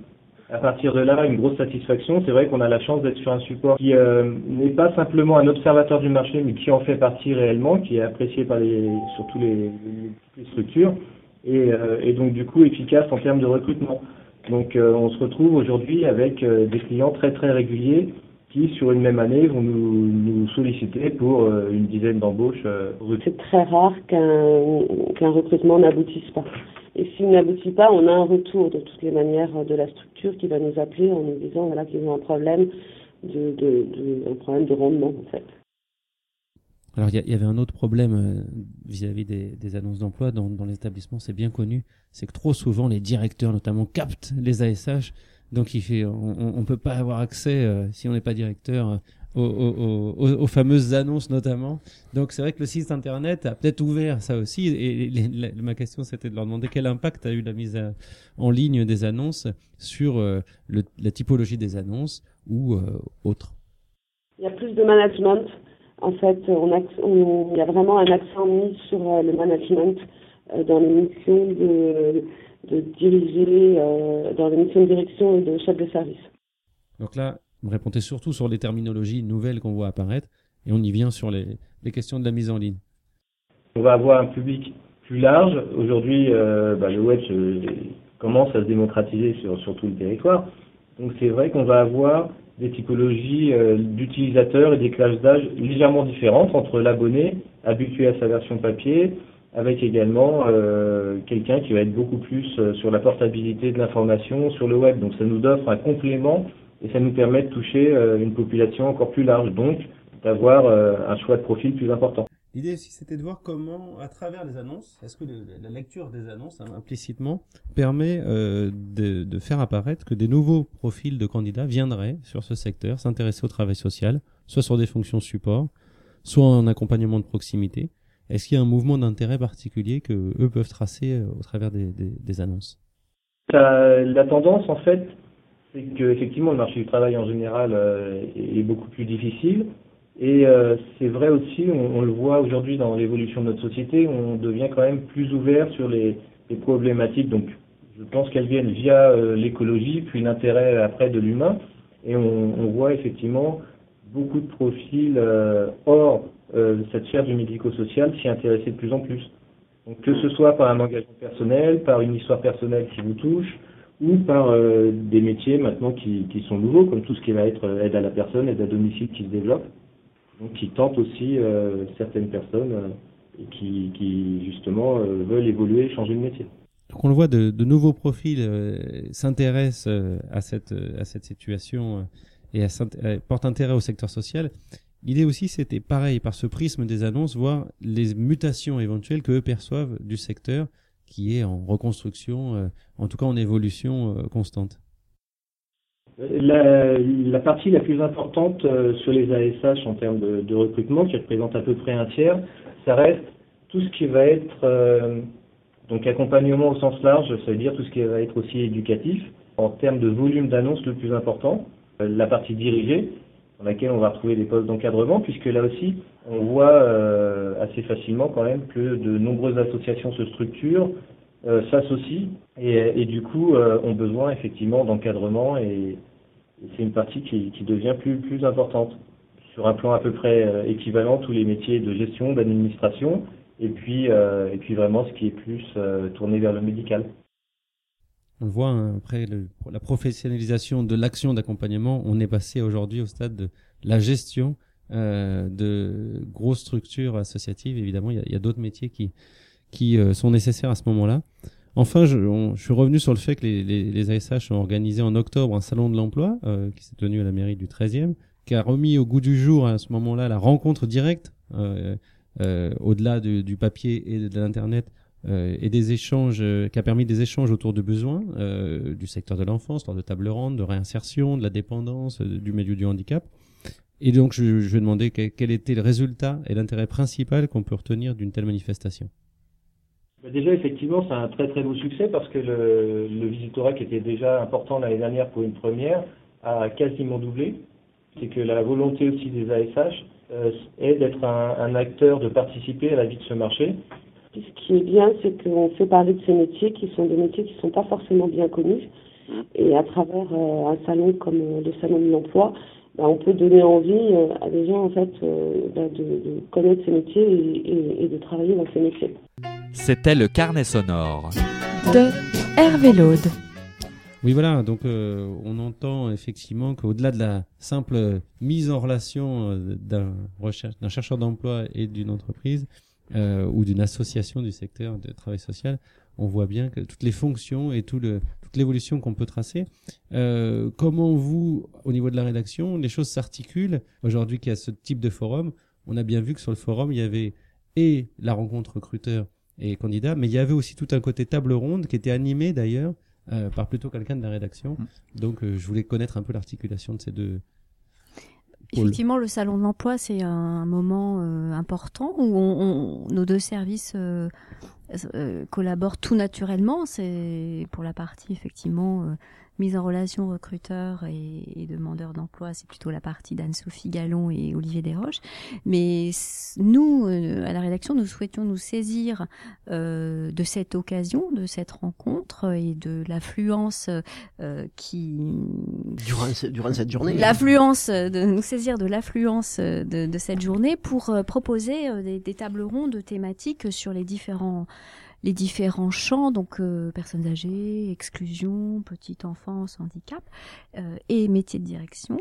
W: À partir de là, une grosse satisfaction. C'est vrai qu'on a la chance d'être sur un support qui euh, n'est pas simplement un observateur du marché, mais qui en fait partie réellement, qui est apprécié par les, surtout les, les structures, et, et, donc du coup efficace en termes de recrutement. Donc on se retrouve aujourd'hui avec des clients très très réguliers qui, sur une même année, vont nous, nous solliciter pour euh, une dizaine d'embauches. Euh,
X: C'est très rare qu'un recrutement n'aboutisse pas. Et s'il n'aboutit pas, on a un retour de toutes les manières de la structure qui va nous appeler en nous disant voilà, qu'ils ont un problème de, un problème de rendement en fait.
R: Alors il y, avait un autre problème euh, vis-à-vis des, des, annonces d'emploi dans, dans les établissements, c'est bien connu, c'est que trop souvent les directeurs notamment captent les ASH donc il fait, on ne peut pas avoir accès, euh, si on n'est pas directeur, euh, aux, aux, aux, fameuses annonces notamment. Donc c'est vrai que le site internet a peut-être ouvert ça aussi. Et, ma question c'était de leur demander quel impact a eu la mise en ligne des annonces sur euh, le, la typologie des annonces ou autre.
X: Il y a plus de management. En fait, on, on il y a vraiment un accent mis sur le management dans les missions de de diriger euh, dans les missions de direction et de chef de service.
R: Donc là, vous répondez surtout sur les terminologies nouvelles qu'on voit apparaître et on y vient sur les, questions de la mise en ligne.
W: On va avoir un public plus large. Aujourd'hui, euh, bah, le web commence à se démocratiser sur, tout le territoire. Donc c'est vrai qu'on va avoir des typologies euh, d'utilisateurs et des classes d'âge légèrement différentes entre l'abonné habitué à sa version papier, avec également euh, quelqu'un qui va être beaucoup plus sur la portabilité de l'information sur le web. Donc ça nous offre un complément et ça nous permet de toucher euh, une population encore plus large, donc d'avoir un choix de profil plus important.
R: L'idée aussi, c'était de voir comment, à travers les annonces, est-ce que la lecture des annonces, hein, implicitement, permet de, de, faire apparaître que des nouveaux profils de candidats viendraient sur ce secteur, s'intéresser au travail social, soit sur des fonctions support, soit en accompagnement de proximité, est-ce qu'il y a un mouvement d'intérêt particulier que eux peuvent tracer euh, au travers des, des, des annonces?
W: La tendance, en fait, c'est que effectivement le marché du travail en général euh, est beaucoup plus difficile. Et euh, c'est vrai aussi, on, le voit aujourd'hui dans l'évolution de notre société, on devient quand même plus ouvert sur les, problématiques. Donc, je pense qu'elles viennent via euh, l'écologie, puis l'intérêt après de l'humain. Et on, on, voit effectivement beaucoup de profils hors cette sphère du médico-social s'y intéresser de plus en plus. Donc, que ce soit par un engagement personnel, par une histoire personnelle qui vous touche, ou par euh, des métiers maintenant qui, qui, sont nouveaux, comme tout ce qui va être euh, aide à la personne, aide à domicile qui se développe, donc qui tentent aussi euh, certaines personnes euh, qui, qui justement veulent évoluer, changer de métier.
R: Donc on le voit, de, de nouveaux profils s'intéressent à cette, à cette situation et à, portent intérêt au secteur social. L'idée aussi, c'était pareil, par ce prisme des annonces, voir les mutations éventuelles que eux perçoivent du secteur qui est en reconstruction, euh, en tout cas en évolution euh, constante.
W: La, partie la plus importante euh, sur les ASH en termes de, recrutement, qui représente à peu près un tiers, ça reste tout ce qui va être donc accompagnement au sens large, ça veut dire tout ce qui va être aussi éducatif. En termes de volume d'annonces, le plus important, la partie dirigée, dans laquelle on va retrouver des postes d'encadrement, puisque là aussi, on voit assez facilement quand même que de nombreuses associations se structurent, euh, s'associent, et, du coup euh, ont besoin effectivement d'encadrement, et, c'est une partie qui, devient plus, plus importante. Sur un plan à peu près euh, équivalent, tous les métiers de gestion, d'administration, et puis, et puis vraiment ce qui est plus tourné vers le médical.
R: On voit hein, après la professionnalisation de l'action d'accompagnement, on est passé aujourd'hui au stade de la gestion euh, de grosses structures associatives. Évidemment, il y a, a d'autres métiers qui qui euh, sont nécessaires à ce moment-là. Enfin, je, on, je, suis revenu sur le fait que les, les, les, ASH ont organisé en octobre un salon de l'emploi euh, qui s'est tenu à la mairie du 13e, qui a remis au goût du jour à ce moment-là la rencontre directe euh, euh, au-delà du, du, papier et de l'internet euh, et des échanges, euh, qui a permis des échanges autour de besoins euh, du secteur de l'enfance, lors de table ronde, de réinsertion, de la dépendance, du milieu du handicap. Et donc, je, je vais demander quel, quel, était le résultat et l'intérêt principal qu'on peut retenir d'une telle manifestation.
W: Bah, déjà, effectivement, c'est un très très beau succès parce que le, le visitorat qui était déjà important l'année dernière pour une première a quasiment doublé c'est que la volonté aussi des ASH euh, est d'être un, un acteur, de participer à la vie de ce marché.
X: Ce qui est bien, c'est qu'on fait parler de ces métiers qui sont des métiers qui ne sont pas forcément bien connus. Et à travers euh, un salon comme euh, le salon de l'emploi, bah, on peut donner envie euh, à des gens en fait euh, bah, de, de connaître ces métiers et, et- et de travailler dans ces métiers.
T: C'était le carnet sonore.
Y: De Hervé Laude.
R: Oui, voilà. Donc, euh, on entend effectivement qu'au-delà de la simple mise en relation euh, d'un recherche- d'un chercheur d'emploi et d'une entreprise euh, ou d'une association du secteur de travail social, on voit bien que toutes les fonctions et tout le, toute l'évolution qu'on peut tracer. Euh, comment vous, au niveau de la rédaction, les choses s'articulent aujourd'hui qu'il y a ce type de forum? On a bien vu que sur le forum, il y avait et la rencontre recruteur et candidat, mais il y avait aussi tout un côté table ronde qui était animé d'ailleurs euh, par plutôt quelqu'un de la rédaction. Donc euh, je voulais connaître un peu l'articulation de ces deux.
C: Effectivement, le salon de l'emploi, c'est un moment euh, important où on, nos deux services euh, euh, collaborent tout naturellement. C'est pour la partie effectivement mise en relation recruteur et, et demandeur d'emploi, c'est plutôt la partie d'Anne-Sophie Gallon et Olivier Desroches. Mais nous, euh, à la rédaction, nous souhaitions nous saisir euh, de cette occasion, de cette rencontre et de l'affluence euh, qui
A: Durant, durant cette journée.
C: L'affluence, de nous saisir de l'affluence de, de cette journée pour euh, proposer euh, des, des tables rondes thématiques sur les différents les différents champs, donc euh, personnes âgées, exclusion, petite enfance, handicap euh, et métiers de direction,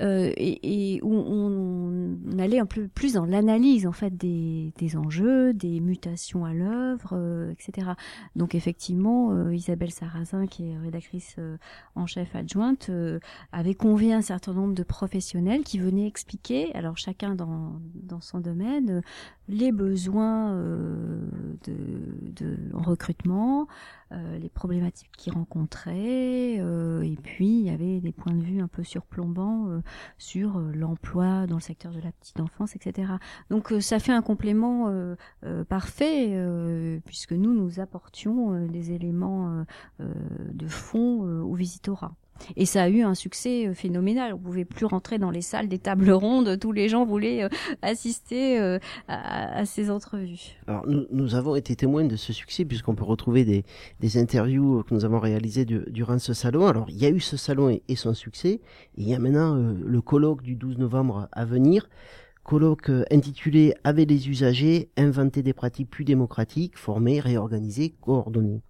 C: euh, et, et où on, on allait un peu plus dans l'analyse en fait des, des enjeux, des mutations à l'œuvre, euh, etc. Donc effectivement, euh, Isabelle Sarrazin, qui est rédactrice euh, en chef adjointe, avait convié un certain nombre de professionnels qui venaient expliquer, alors chacun dans, dans son domaine, les besoins euh, de, en recrutement, euh, les problématiques qu'ils rencontraient, euh, et puis il y avait des points de vue un peu surplombants euh, sur l'emploi dans le secteur de la petite enfance, etc. Donc ça fait un complément parfait, puisque nous, nous apportions des éléments de fond euh, au visitorat. Et ça a eu un succès euh, phénoménal. On pouvait plus rentrer dans les salles des tables rondes. Tous les gens voulaient euh, assister euh, à, ces entrevues.
A: Alors, nous, avons été témoins de ce succès puisqu'on peut retrouver des, interviews que nous avons réalisées du- durant ce salon. Alors, il y a eu ce salon et, son succès. Il y a maintenant le colloque du 12 novembre à venir. Colloque intitulé Avec les usagers, inventer des pratiques plus démocratiques, former, réorganiser, coordonner.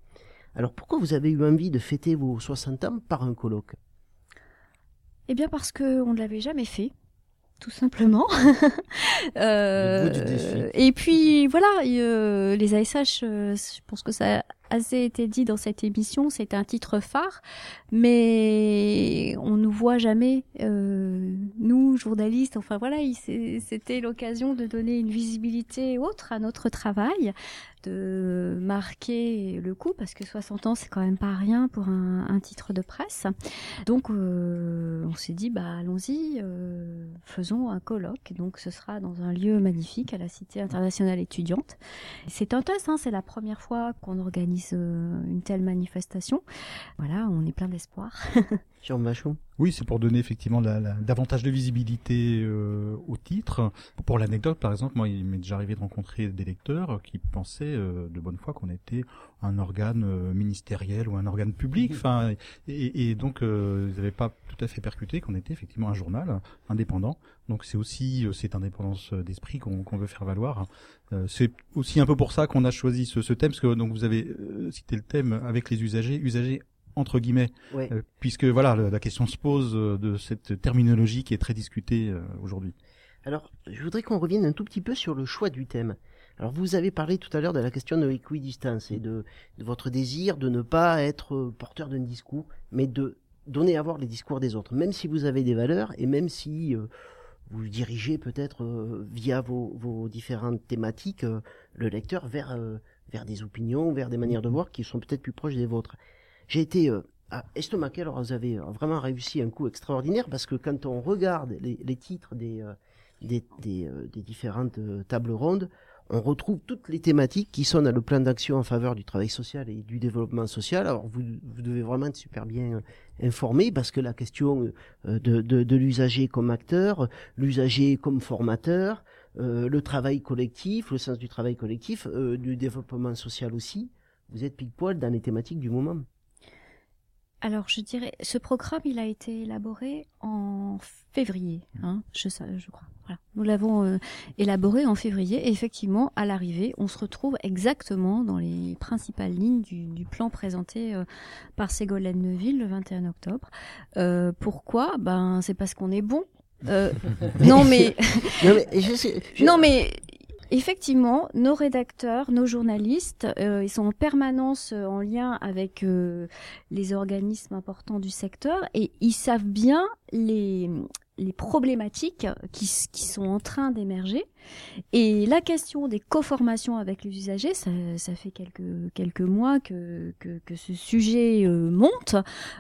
A: Alors, pourquoi vous avez eu envie de fêter vos 60 ans par un colloque?
C: Eh bien parce que on ne l'avait jamais fait, tout simplement. Euh,
A: du défi.
C: et puis voilà, euh, les ASH, euh, je pense que ça a assez été dit dans cette émission, c'est un titre phare, mais on nous voit jamais, nous journalistes. Enfin voilà, c'était l'occasion de donner une visibilité autre à notre travail, de marquer le coup parce que 60 ans c'est quand même pas rien pour un, titre de presse. Donc euh, on s'est dit bah allons-y, euh, faisons un colloque. Donc ce sera dans un lieu magnifique à la Cité internationale étudiante. C'est un hein, c'est la première fois qu'on organise euh, une telle manifestation. Voilà, on est plein d'espoir.
A: Jean Vachon
B: Oui, c'est pour donner effectivement la- la- davantage de visibilité euh, au titre. Pour l'anecdote, par exemple, moi, il m'est déjà arrivé de rencontrer des lecteurs qui pensaient euh, de bonne foi qu'on était un organe euh, ministériel ou un organe public. Enfin, et, et donc, euh, ils n'avaient pas tout à fait percuté qu'on était effectivement un journal indépendant. Donc, c'est aussi euh, cette indépendance d'esprit qu'on veut faire valoir. C'est aussi un peu pour ça qu'on a choisi ce, ce thème, parce que donc vous avez cité le thème avec les usagers, usagers entre guillemets,
A: Ouais.
B: euh, puisque voilà, la question se pose euh, de cette terminologie qui est très discutée euh, aujourd'hui.
A: Alors, je voudrais qu'on revienne un tout petit peu sur le choix du thème. Alors, vous avez parlé tout à l'heure de la question de l'équidistance et de, de votre désir de ne pas être porteur d'un discours, mais de donner à voir les discours des autres, même si vous avez des valeurs et même si euh, vous dirigez peut-être via vos, vos différentes thématiques le lecteur vers, vers des opinions, vers des manières de voir qui sont peut-être plus proches des vôtres. J'ai été euh, à estomaqué, alors vous avez euh, vraiment réussi un coup extraordinaire parce que quand on regarde les, titres des, euh, des, des, différentes tables rondes, on retrouve toutes les thématiques qui sont dans le plan d'action en faveur du travail social et du développement social. Alors vous, vous devez vraiment être super bien informé parce que la question de, de, de l'usager comme acteur, l'usager comme formateur, euh, le travail collectif, le sens du travail collectif, euh, du développement social aussi, vous êtes pile poil dans les thématiques du moment.
C: Alors, je dirais, ce programme, il a été élaboré en février, hein, je, sais- je crois. Voilà. Nous l'avons euh, élaboré en février et effectivement, à l'arrivée, on se retrouve exactement dans les principales lignes du, du plan présenté euh, par Ségolène Neuville le 21 octobre. Euh, pourquoi? Ben, c'est parce qu'on est bon. Euh, non mais,
A: Non, mais je sais- je-
C: non mais effectivement, nos rédacteurs, nos journalistes, euh, ils sont en permanence euh, en lien avec euh, les organismes importants du secteur et ils savent bien les les problématiques qui, qui sont en train d'émerger. Et la question des coformations avec les usagers, ça, ça fait quelques, quelques mois que, que, que ce sujet euh, monte.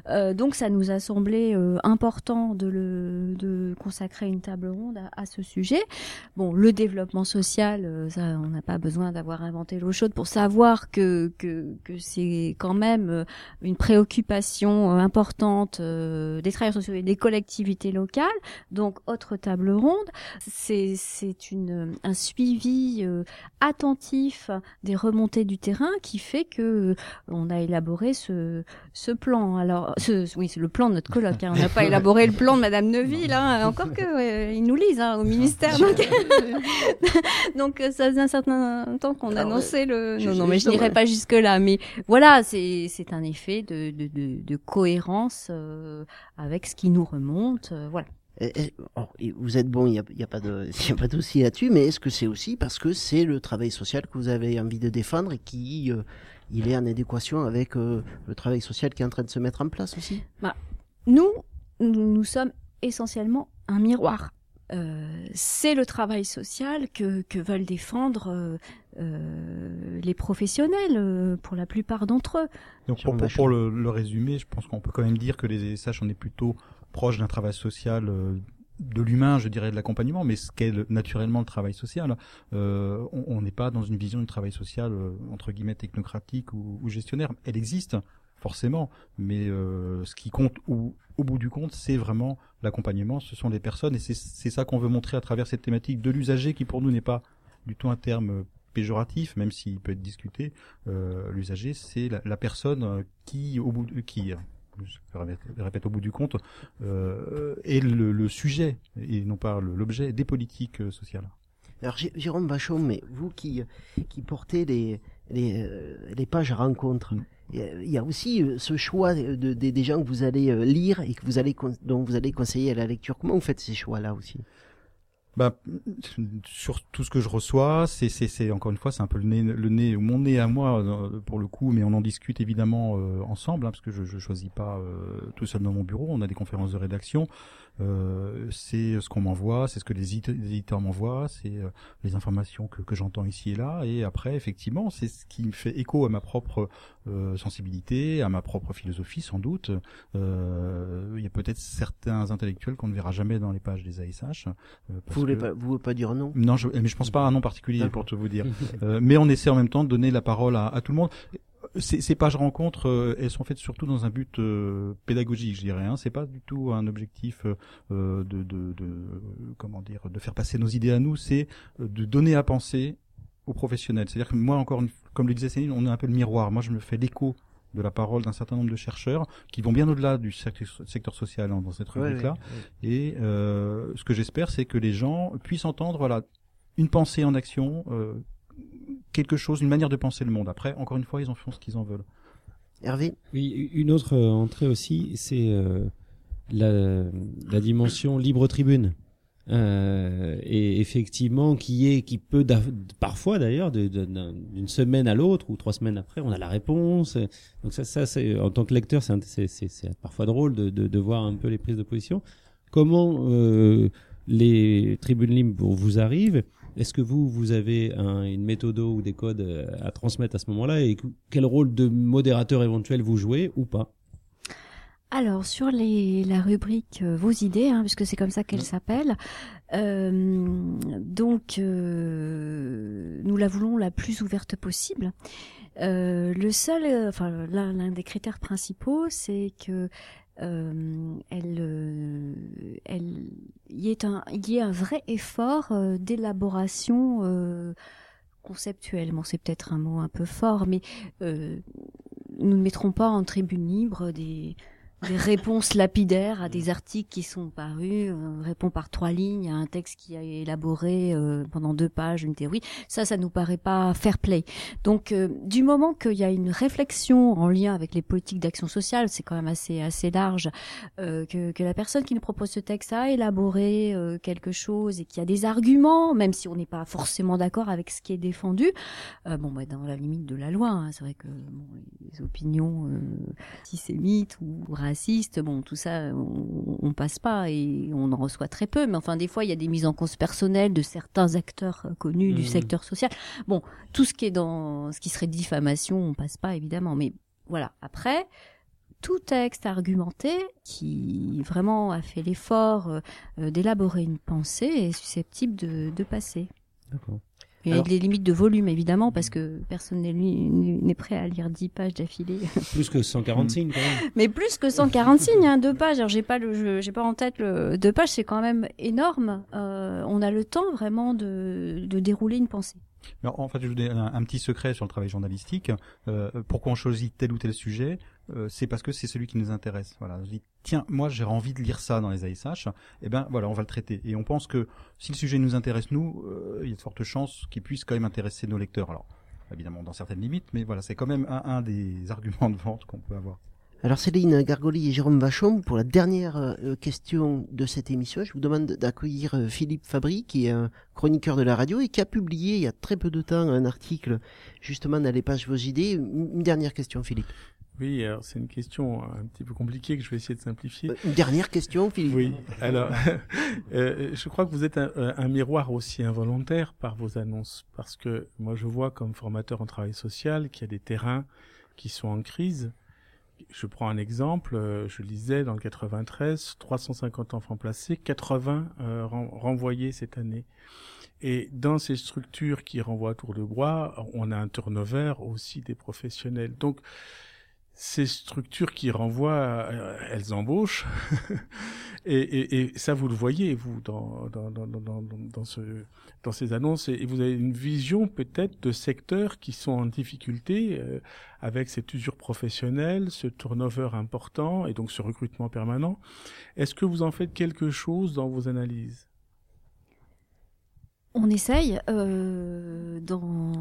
C: Euh, donc ça nous a semblé euh, important de, le, de consacrer une table ronde à, à ce sujet. Bon, le développement social, euh, ça, on n'a pas besoin d'avoir inventé l'eau chaude pour savoir que, que, que c'est quand même euh, une préoccupation euh, importante des travailleurs sociaux et des collectivités locales. Donc, autre table ronde, c'est c'est une un suivi euh, attentif des remontées du terrain qui fait que euh, on a élaboré ce ce plan. Alors, ce, oui, c'est le plan de notre colloque. hein. On n'a pas élaboré le plan de Madame Neuville, hein, encore que ouais, ils nous lisent hein, au ministère. Donc, donc euh, ça faisait un certain temps qu'on
A: Alors,
C: annonçait
A: euh,
C: le. Non, non, mais je n'irai pas jusque là. Mais voilà, c'est c'est un effet de de, de, de cohérence euh, avec ce qui nous remonte. euh, voilà.
A: Eh, eh, oh, vous êtes bon, il n'y a, il y a pas de, y a pas de souci là-dessus, mais est-ce que c'est aussi parce que c'est le travail social que vous avez envie de défendre et qui euh, il est en adéquation avec euh, le travail social qui est en train de se mettre en place aussi?
C: Bah, nous, nous, nous sommes essentiellement un miroir. Euh, c'est le travail social que, que veulent défendre euh, les professionnels, euh, pour la plupart d'entre eux.
B: Donc pour, pour, pour le, le résumer, je pense qu'on peut quand même dire que les ESH, on est plutôt proche d'un travail social euh, de l'humain, je dirais, de l'accompagnement, mais ce qu'est le- naturellement le travail social. Euh, on n'est pas dans une vision du travail social, euh, entre guillemets, technocratique ou, gestionnaire. Elle existe, forcément, mais ce qui compte au, bout du compte, c'est vraiment l'accompagnement, ce sont les personnes, et c'est ça qu'on veut montrer à travers cette thématique de l'usager, qui pour nous n'est pas du tout un terme péjoratif, même s'il peut être discuté. L'usager, c'est la, la personne qui, au bout de, qui, je répète, je répète, au bout du compte, euh, est le, le sujet et non pas le- l'objet des politiques euh, sociales.
A: Alors Jé- Jérôme Bachon, mais vous qui qui portez les les, euh, les pages rencontres, il y a- il y a aussi ce choix de, de- des gens que vous allez lire et que vous allez dont vous allez conseiller à la lecture. Comment vous faites ces choix-là aussi?
B: Bah, sur tout ce que je reçois, c'est, c'est, c'est encore une fois, c'est un peu le nez, le mon nez à moi euh, pour le coup, mais on en discute évidemment euh, ensemble, hein, parce que je, je choisis pas euh, tout seul dans mon bureau. On a des conférences de rédaction. Euh, c'est ce qu'on m'envoie, c'est ce que les édite- les éditeurs m'envoient, c'est euh, les informations que, que j'entends ici et là. Et après, effectivement, c'est ce qui me fait écho à ma propre euh, sensibilité, à ma propre philosophie, sans doute. Euh, Il y a peut-être certains intellectuels qu'on ne verra jamais dans les pages des ASH.
A: Vous voulez
B: que-
A: pas, vous voulez pas dire non?
B: Non, je, mais je pense pas à un nom particulier pour tout vous dire. Mais on essaie en même temps de donner la parole à, à tout le monde. Ces, ces pages rencontres, euh, elles sont faites surtout dans un but euh, pédagogique, je dirais. Hein. C'est pas du tout un objectif euh, de, de, de comment dire, de faire passer nos idées à nous. C'est euh, de donner à penser aux professionnels. C'est-à-dire que moi, encore, une, comme le disait Céline, on est un peu le miroir. Moi, je me fais l'écho de la parole d'un certain nombre de chercheurs qui vont bien au-delà du secteur, secteur social hein, dans cette
A: Ouais,
B: rubrique-là.
A: ouais,
B: Et euh, ce que j'espère, c'est que les gens puissent entendre, voilà, une pensée en action, euh, quelque chose, une manière de penser le monde. Après, encore une fois, ils en font ce qu'ils en veulent.
A: Hervé
R: Oui, une autre euh, entrée aussi, c'est euh, la, la dimension libre tribune. Euh, et effectivement, qui est, qui peut parfois d'ailleurs, d'une semaine à l'autre ou trois semaines après, on a la réponse. Donc ça, ça, c'est en tant que lecteur, c'est, parfois drôle de, de, de voir un peu les prises de position. Comment euh, les tribunes libres vous arrivent? Est-ce que vous, vous avez un, une méthode ou des codes euh, à transmettre à ce moment-là Et que- quel rôle de modérateur éventuel vous jouez ou pas?
C: Alors sur les, la rubrique euh, vos idées, hein, puisque c'est comme ça qu'elle s'appelle, euh, donc euh, nous la voulons la plus ouverte possible. Le seul, enfin l'un des critères principaux, c'est que euh, euh, elle, il y y ait un vrai effort euh, d'élaboration conceptuelle. Bon, c'est peut-être un mot un peu fort, mais nous ne mettrons pas en tribune libre des des réponses lapidaires à des articles qui sont parus, euh, répond par trois lignes à un texte qui a élaboré euh, pendant deux pages une théorie. Ça, ça nous paraît pas fair play. Donc, euh, du moment qu'il y a une réflexion en lien avec les politiques d'action sociale, c'est quand même assez assez large, euh, que, que la personne qui nous propose ce texte a élaboré euh, quelque chose et qu'il y a des arguments, même si on n'est pas forcément d'accord avec ce qui est défendu. euh, bon, bah, dans la limite de la loi, hein, c'est vrai que bon, les opinions euh, antisémites ou racistes, bon, tout ça, on, on passe pas et on en reçoit très peu. Mais enfin, des fois, il y a des mises en cause personnelles de certains acteurs euh, connus du
Z: Mhm.
C: secteur social. Bon, tout ce qui est dans ce qui serait diffamation, on passe pas évidemment. Mais voilà. Après, tout texte argumenté qui vraiment a fait l'effort euh, euh, d'élaborer une pensée est susceptible de, de passer.
R: D'accord.
C: Et
R: Alors-
C: avec les limites de volume évidemment parce que personne n'est prêt à lire 10 pages d'affilée.
R: Plus que 140 signes, quand même.
C: Mais plus que 140 signes, hein, deux pages. Alors j'ai pas le, je- j'ai pas en tête le deux pages, c'est quand même énorme. Euh, on a le temps vraiment de, de dérouler une pensée.
B: Alors, en fait, je vous donne un, petit secret sur le travail journalistique. Euh, pourquoi on choisit tel ou tel sujet euh, C'est parce que c'est celui qui nous intéresse. Voilà. Je tiens, moi, j'ai envie de lire ça dans les ASH. Eh ben, voilà, on va le traiter. Et on pense que si le sujet nous intéresse nous, euh, il y a de fortes chances qu'il puisse quand même intéresser nos lecteurs. Alors, évidemment, dans certaines limites, mais voilà, c'est quand même un des arguments de vente qu'on peut avoir.
A: Alors Céline Gargoli et Jérôme Vachon, pour la dernière euh, question de cette émission, je vous demande d'accueillir euh, Philippe Fabry, qui est un chroniqueur de la radio et qui a publié il y a très peu de temps un article justement dans les pages Vos idées. Une une dernière question, Philippe.
Z: Oui, alors c'est une question un petit peu compliquée que je vais essayer de simplifier.
A: Une dernière question, Philippe.
Z: Oui, alors euh, je crois que vous êtes un, un miroir aussi involontaire par vos annonces, parce que moi je vois comme formateur en travail social qu'il y a des terrains qui sont en crise. Je prends un exemple, euh, je lisais dans le 93, 350 enfants placés, 80 euh, ren- renvoyés cette année. Et dans ces structures qui renvoient à tour de bras, on a un turnover aussi des professionnels. Donc, ces structures qui renvoient, euh, elles embauchent. et, et, et ça, vous le voyez, vous, dans, dans, dans, dans, dans, ce, dans ces annonces. Et vous avez une vision peut-être de secteurs qui sont en difficulté euh, avec cette usure professionnelle, ce turnover important et donc ce recrutement permanent. Est-ce que vous en faites quelque chose dans vos analyses?
C: On essaye euh, dans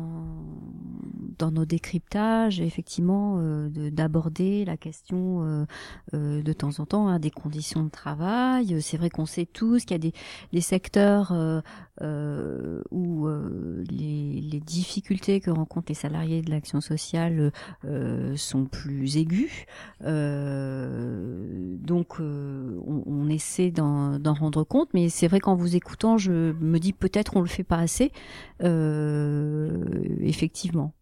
C: dans nos décryptages, effectivement, euh, de- d'aborder la question euh, de temps en temps hein, des conditions de travail. C'est vrai qu'on sait tous qu'il y a des, des secteurs où les, difficultés que rencontrent les salariés de l'action sociale sont plus aiguës. Donc, on, on essaie d'en rendre compte, mais c'est vrai qu'en vous écoutant, je me dis peut-être on le fait pas assez. Euh, effectivement.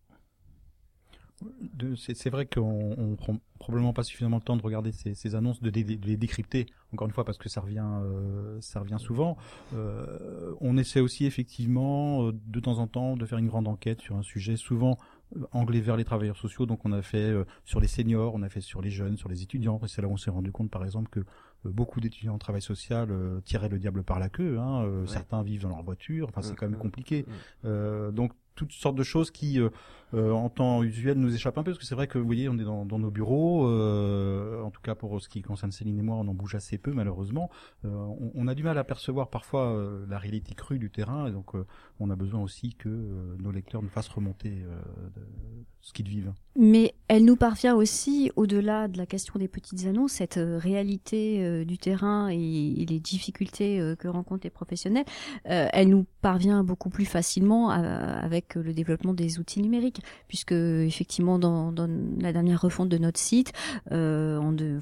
B: c'est vrai qu'on on prend probablement pas suffisamment le temps de regarder ces, ces annonces, de, les décrypter. Encore une fois, parce que ça revient, euh, ça revient souvent. Euh, on essaie aussi effectivement de temps en temps de faire une grande enquête sur un sujet souvent anglais vers les travailleurs sociaux. Donc on a fait sur les seniors, on a fait sur les jeunes, sur les étudiants. Et c'est là où on s'est rendu compte, par exemple, que beaucoup d'étudiants en travail social euh, tiraient le diable par la queue. Hein. Euh, Certains vivent dans leur voiture. Enfin, c'est quand même compliqué. Euh, donc toutes sortes de choses qui, euh, en temps usuel, nous échappent un peu, parce que c'est vrai que, vous voyez, on est dans, nos bureaux, euh, en tout cas pour ce qui concerne Céline et moi, on en bouge assez peu, malheureusement. Euh, on, a du mal à percevoir parfois euh, la réalité crue du terrain, et donc on a besoin aussi que nos lecteurs nous fassent remonter ce qu'ils vivent.
C: Mais elle nous parvient aussi, au-delà de la question des petites annonces, cette réalité du terrain et, les difficultés que rencontrent les professionnels, elle nous parvient beaucoup plus facilement avec le développement des outils numériques, puisque effectivement dans, la dernière refonte de notre site, euh,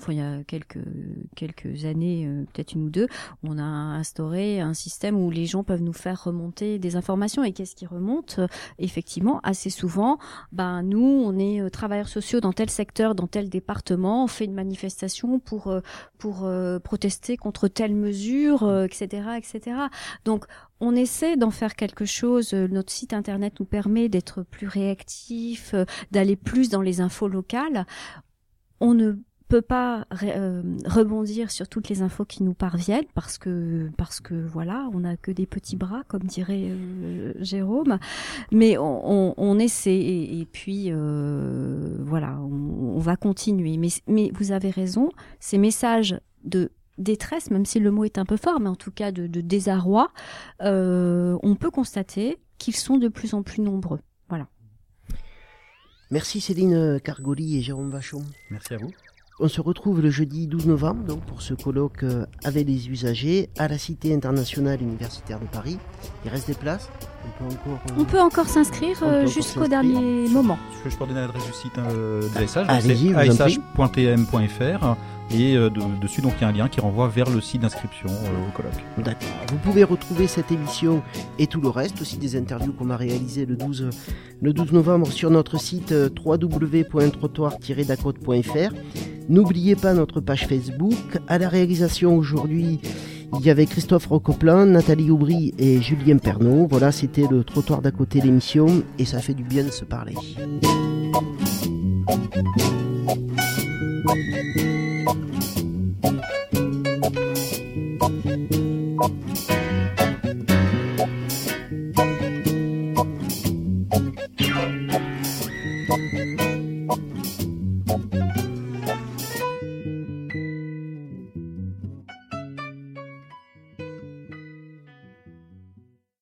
C: il y a quelques années, euh, peut-être une ou deux, on a instauré un système où les gens peuvent nous faire remonter des informations. Et qu'est-ce qui remonte? Effectivement, assez souvent, ben nous, on est euh, travailleurs sociaux dans tel secteur, dans tel département, on fait une manifestation pour pour protester contre telle mesure, etc., etc. Donc on essaie d'en faire quelque chose. Euh, Notre site internet nous permet d'être plus réactif, euh, d'aller plus dans les infos locales. On ne peut pas euh, rebondir sur toutes les infos qui nous parviennent parce que parce que voilà on n'a que des petits bras comme dirait Jérôme mais on, essaie et, puis voilà on, on va continuer mais mais vous avez raison ces messages de détresse même si le mot est un peu fort mais en tout cas de, de désarroi euh, on peut constater qu'ils sont de plus en plus nombreux voilà
A: Merci Céline Cargoli et Jérôme Vachon.
B: Merci à vous.
A: On se retrouve le jeudi 12 novembre donc, pour ce colloque euh, avec les usagers à la Cité internationale universitaire de Paris. Il reste des places On peut encore, euh,
C: on peut encore s'inscrire euh, jusqu'au dernier moment
B: Je je peux redonner l'adresse du site euh, de l'ASH,
A: Allez-y,
B: c'est ash.tm.fr et euh, de- dessus donc il y a un lien qui renvoie vers le site d'inscription euh, au colloque.
A: D'accord. Vous pouvez retrouver cette émission et tout le reste, aussi des interviews qu'on a réalisées le 12, le 12 novembre sur notre site euh, www.trottoir-dacote.fr. N'oubliez pas notre page Facebook. À la réalisation aujourd'hui, il y avait Christophe Rocoplin, Nathalie Aubry et Julien Pernaud. Voilà, c'était le Trottoir d'à côté l'émission et ça fait du bien de se parler.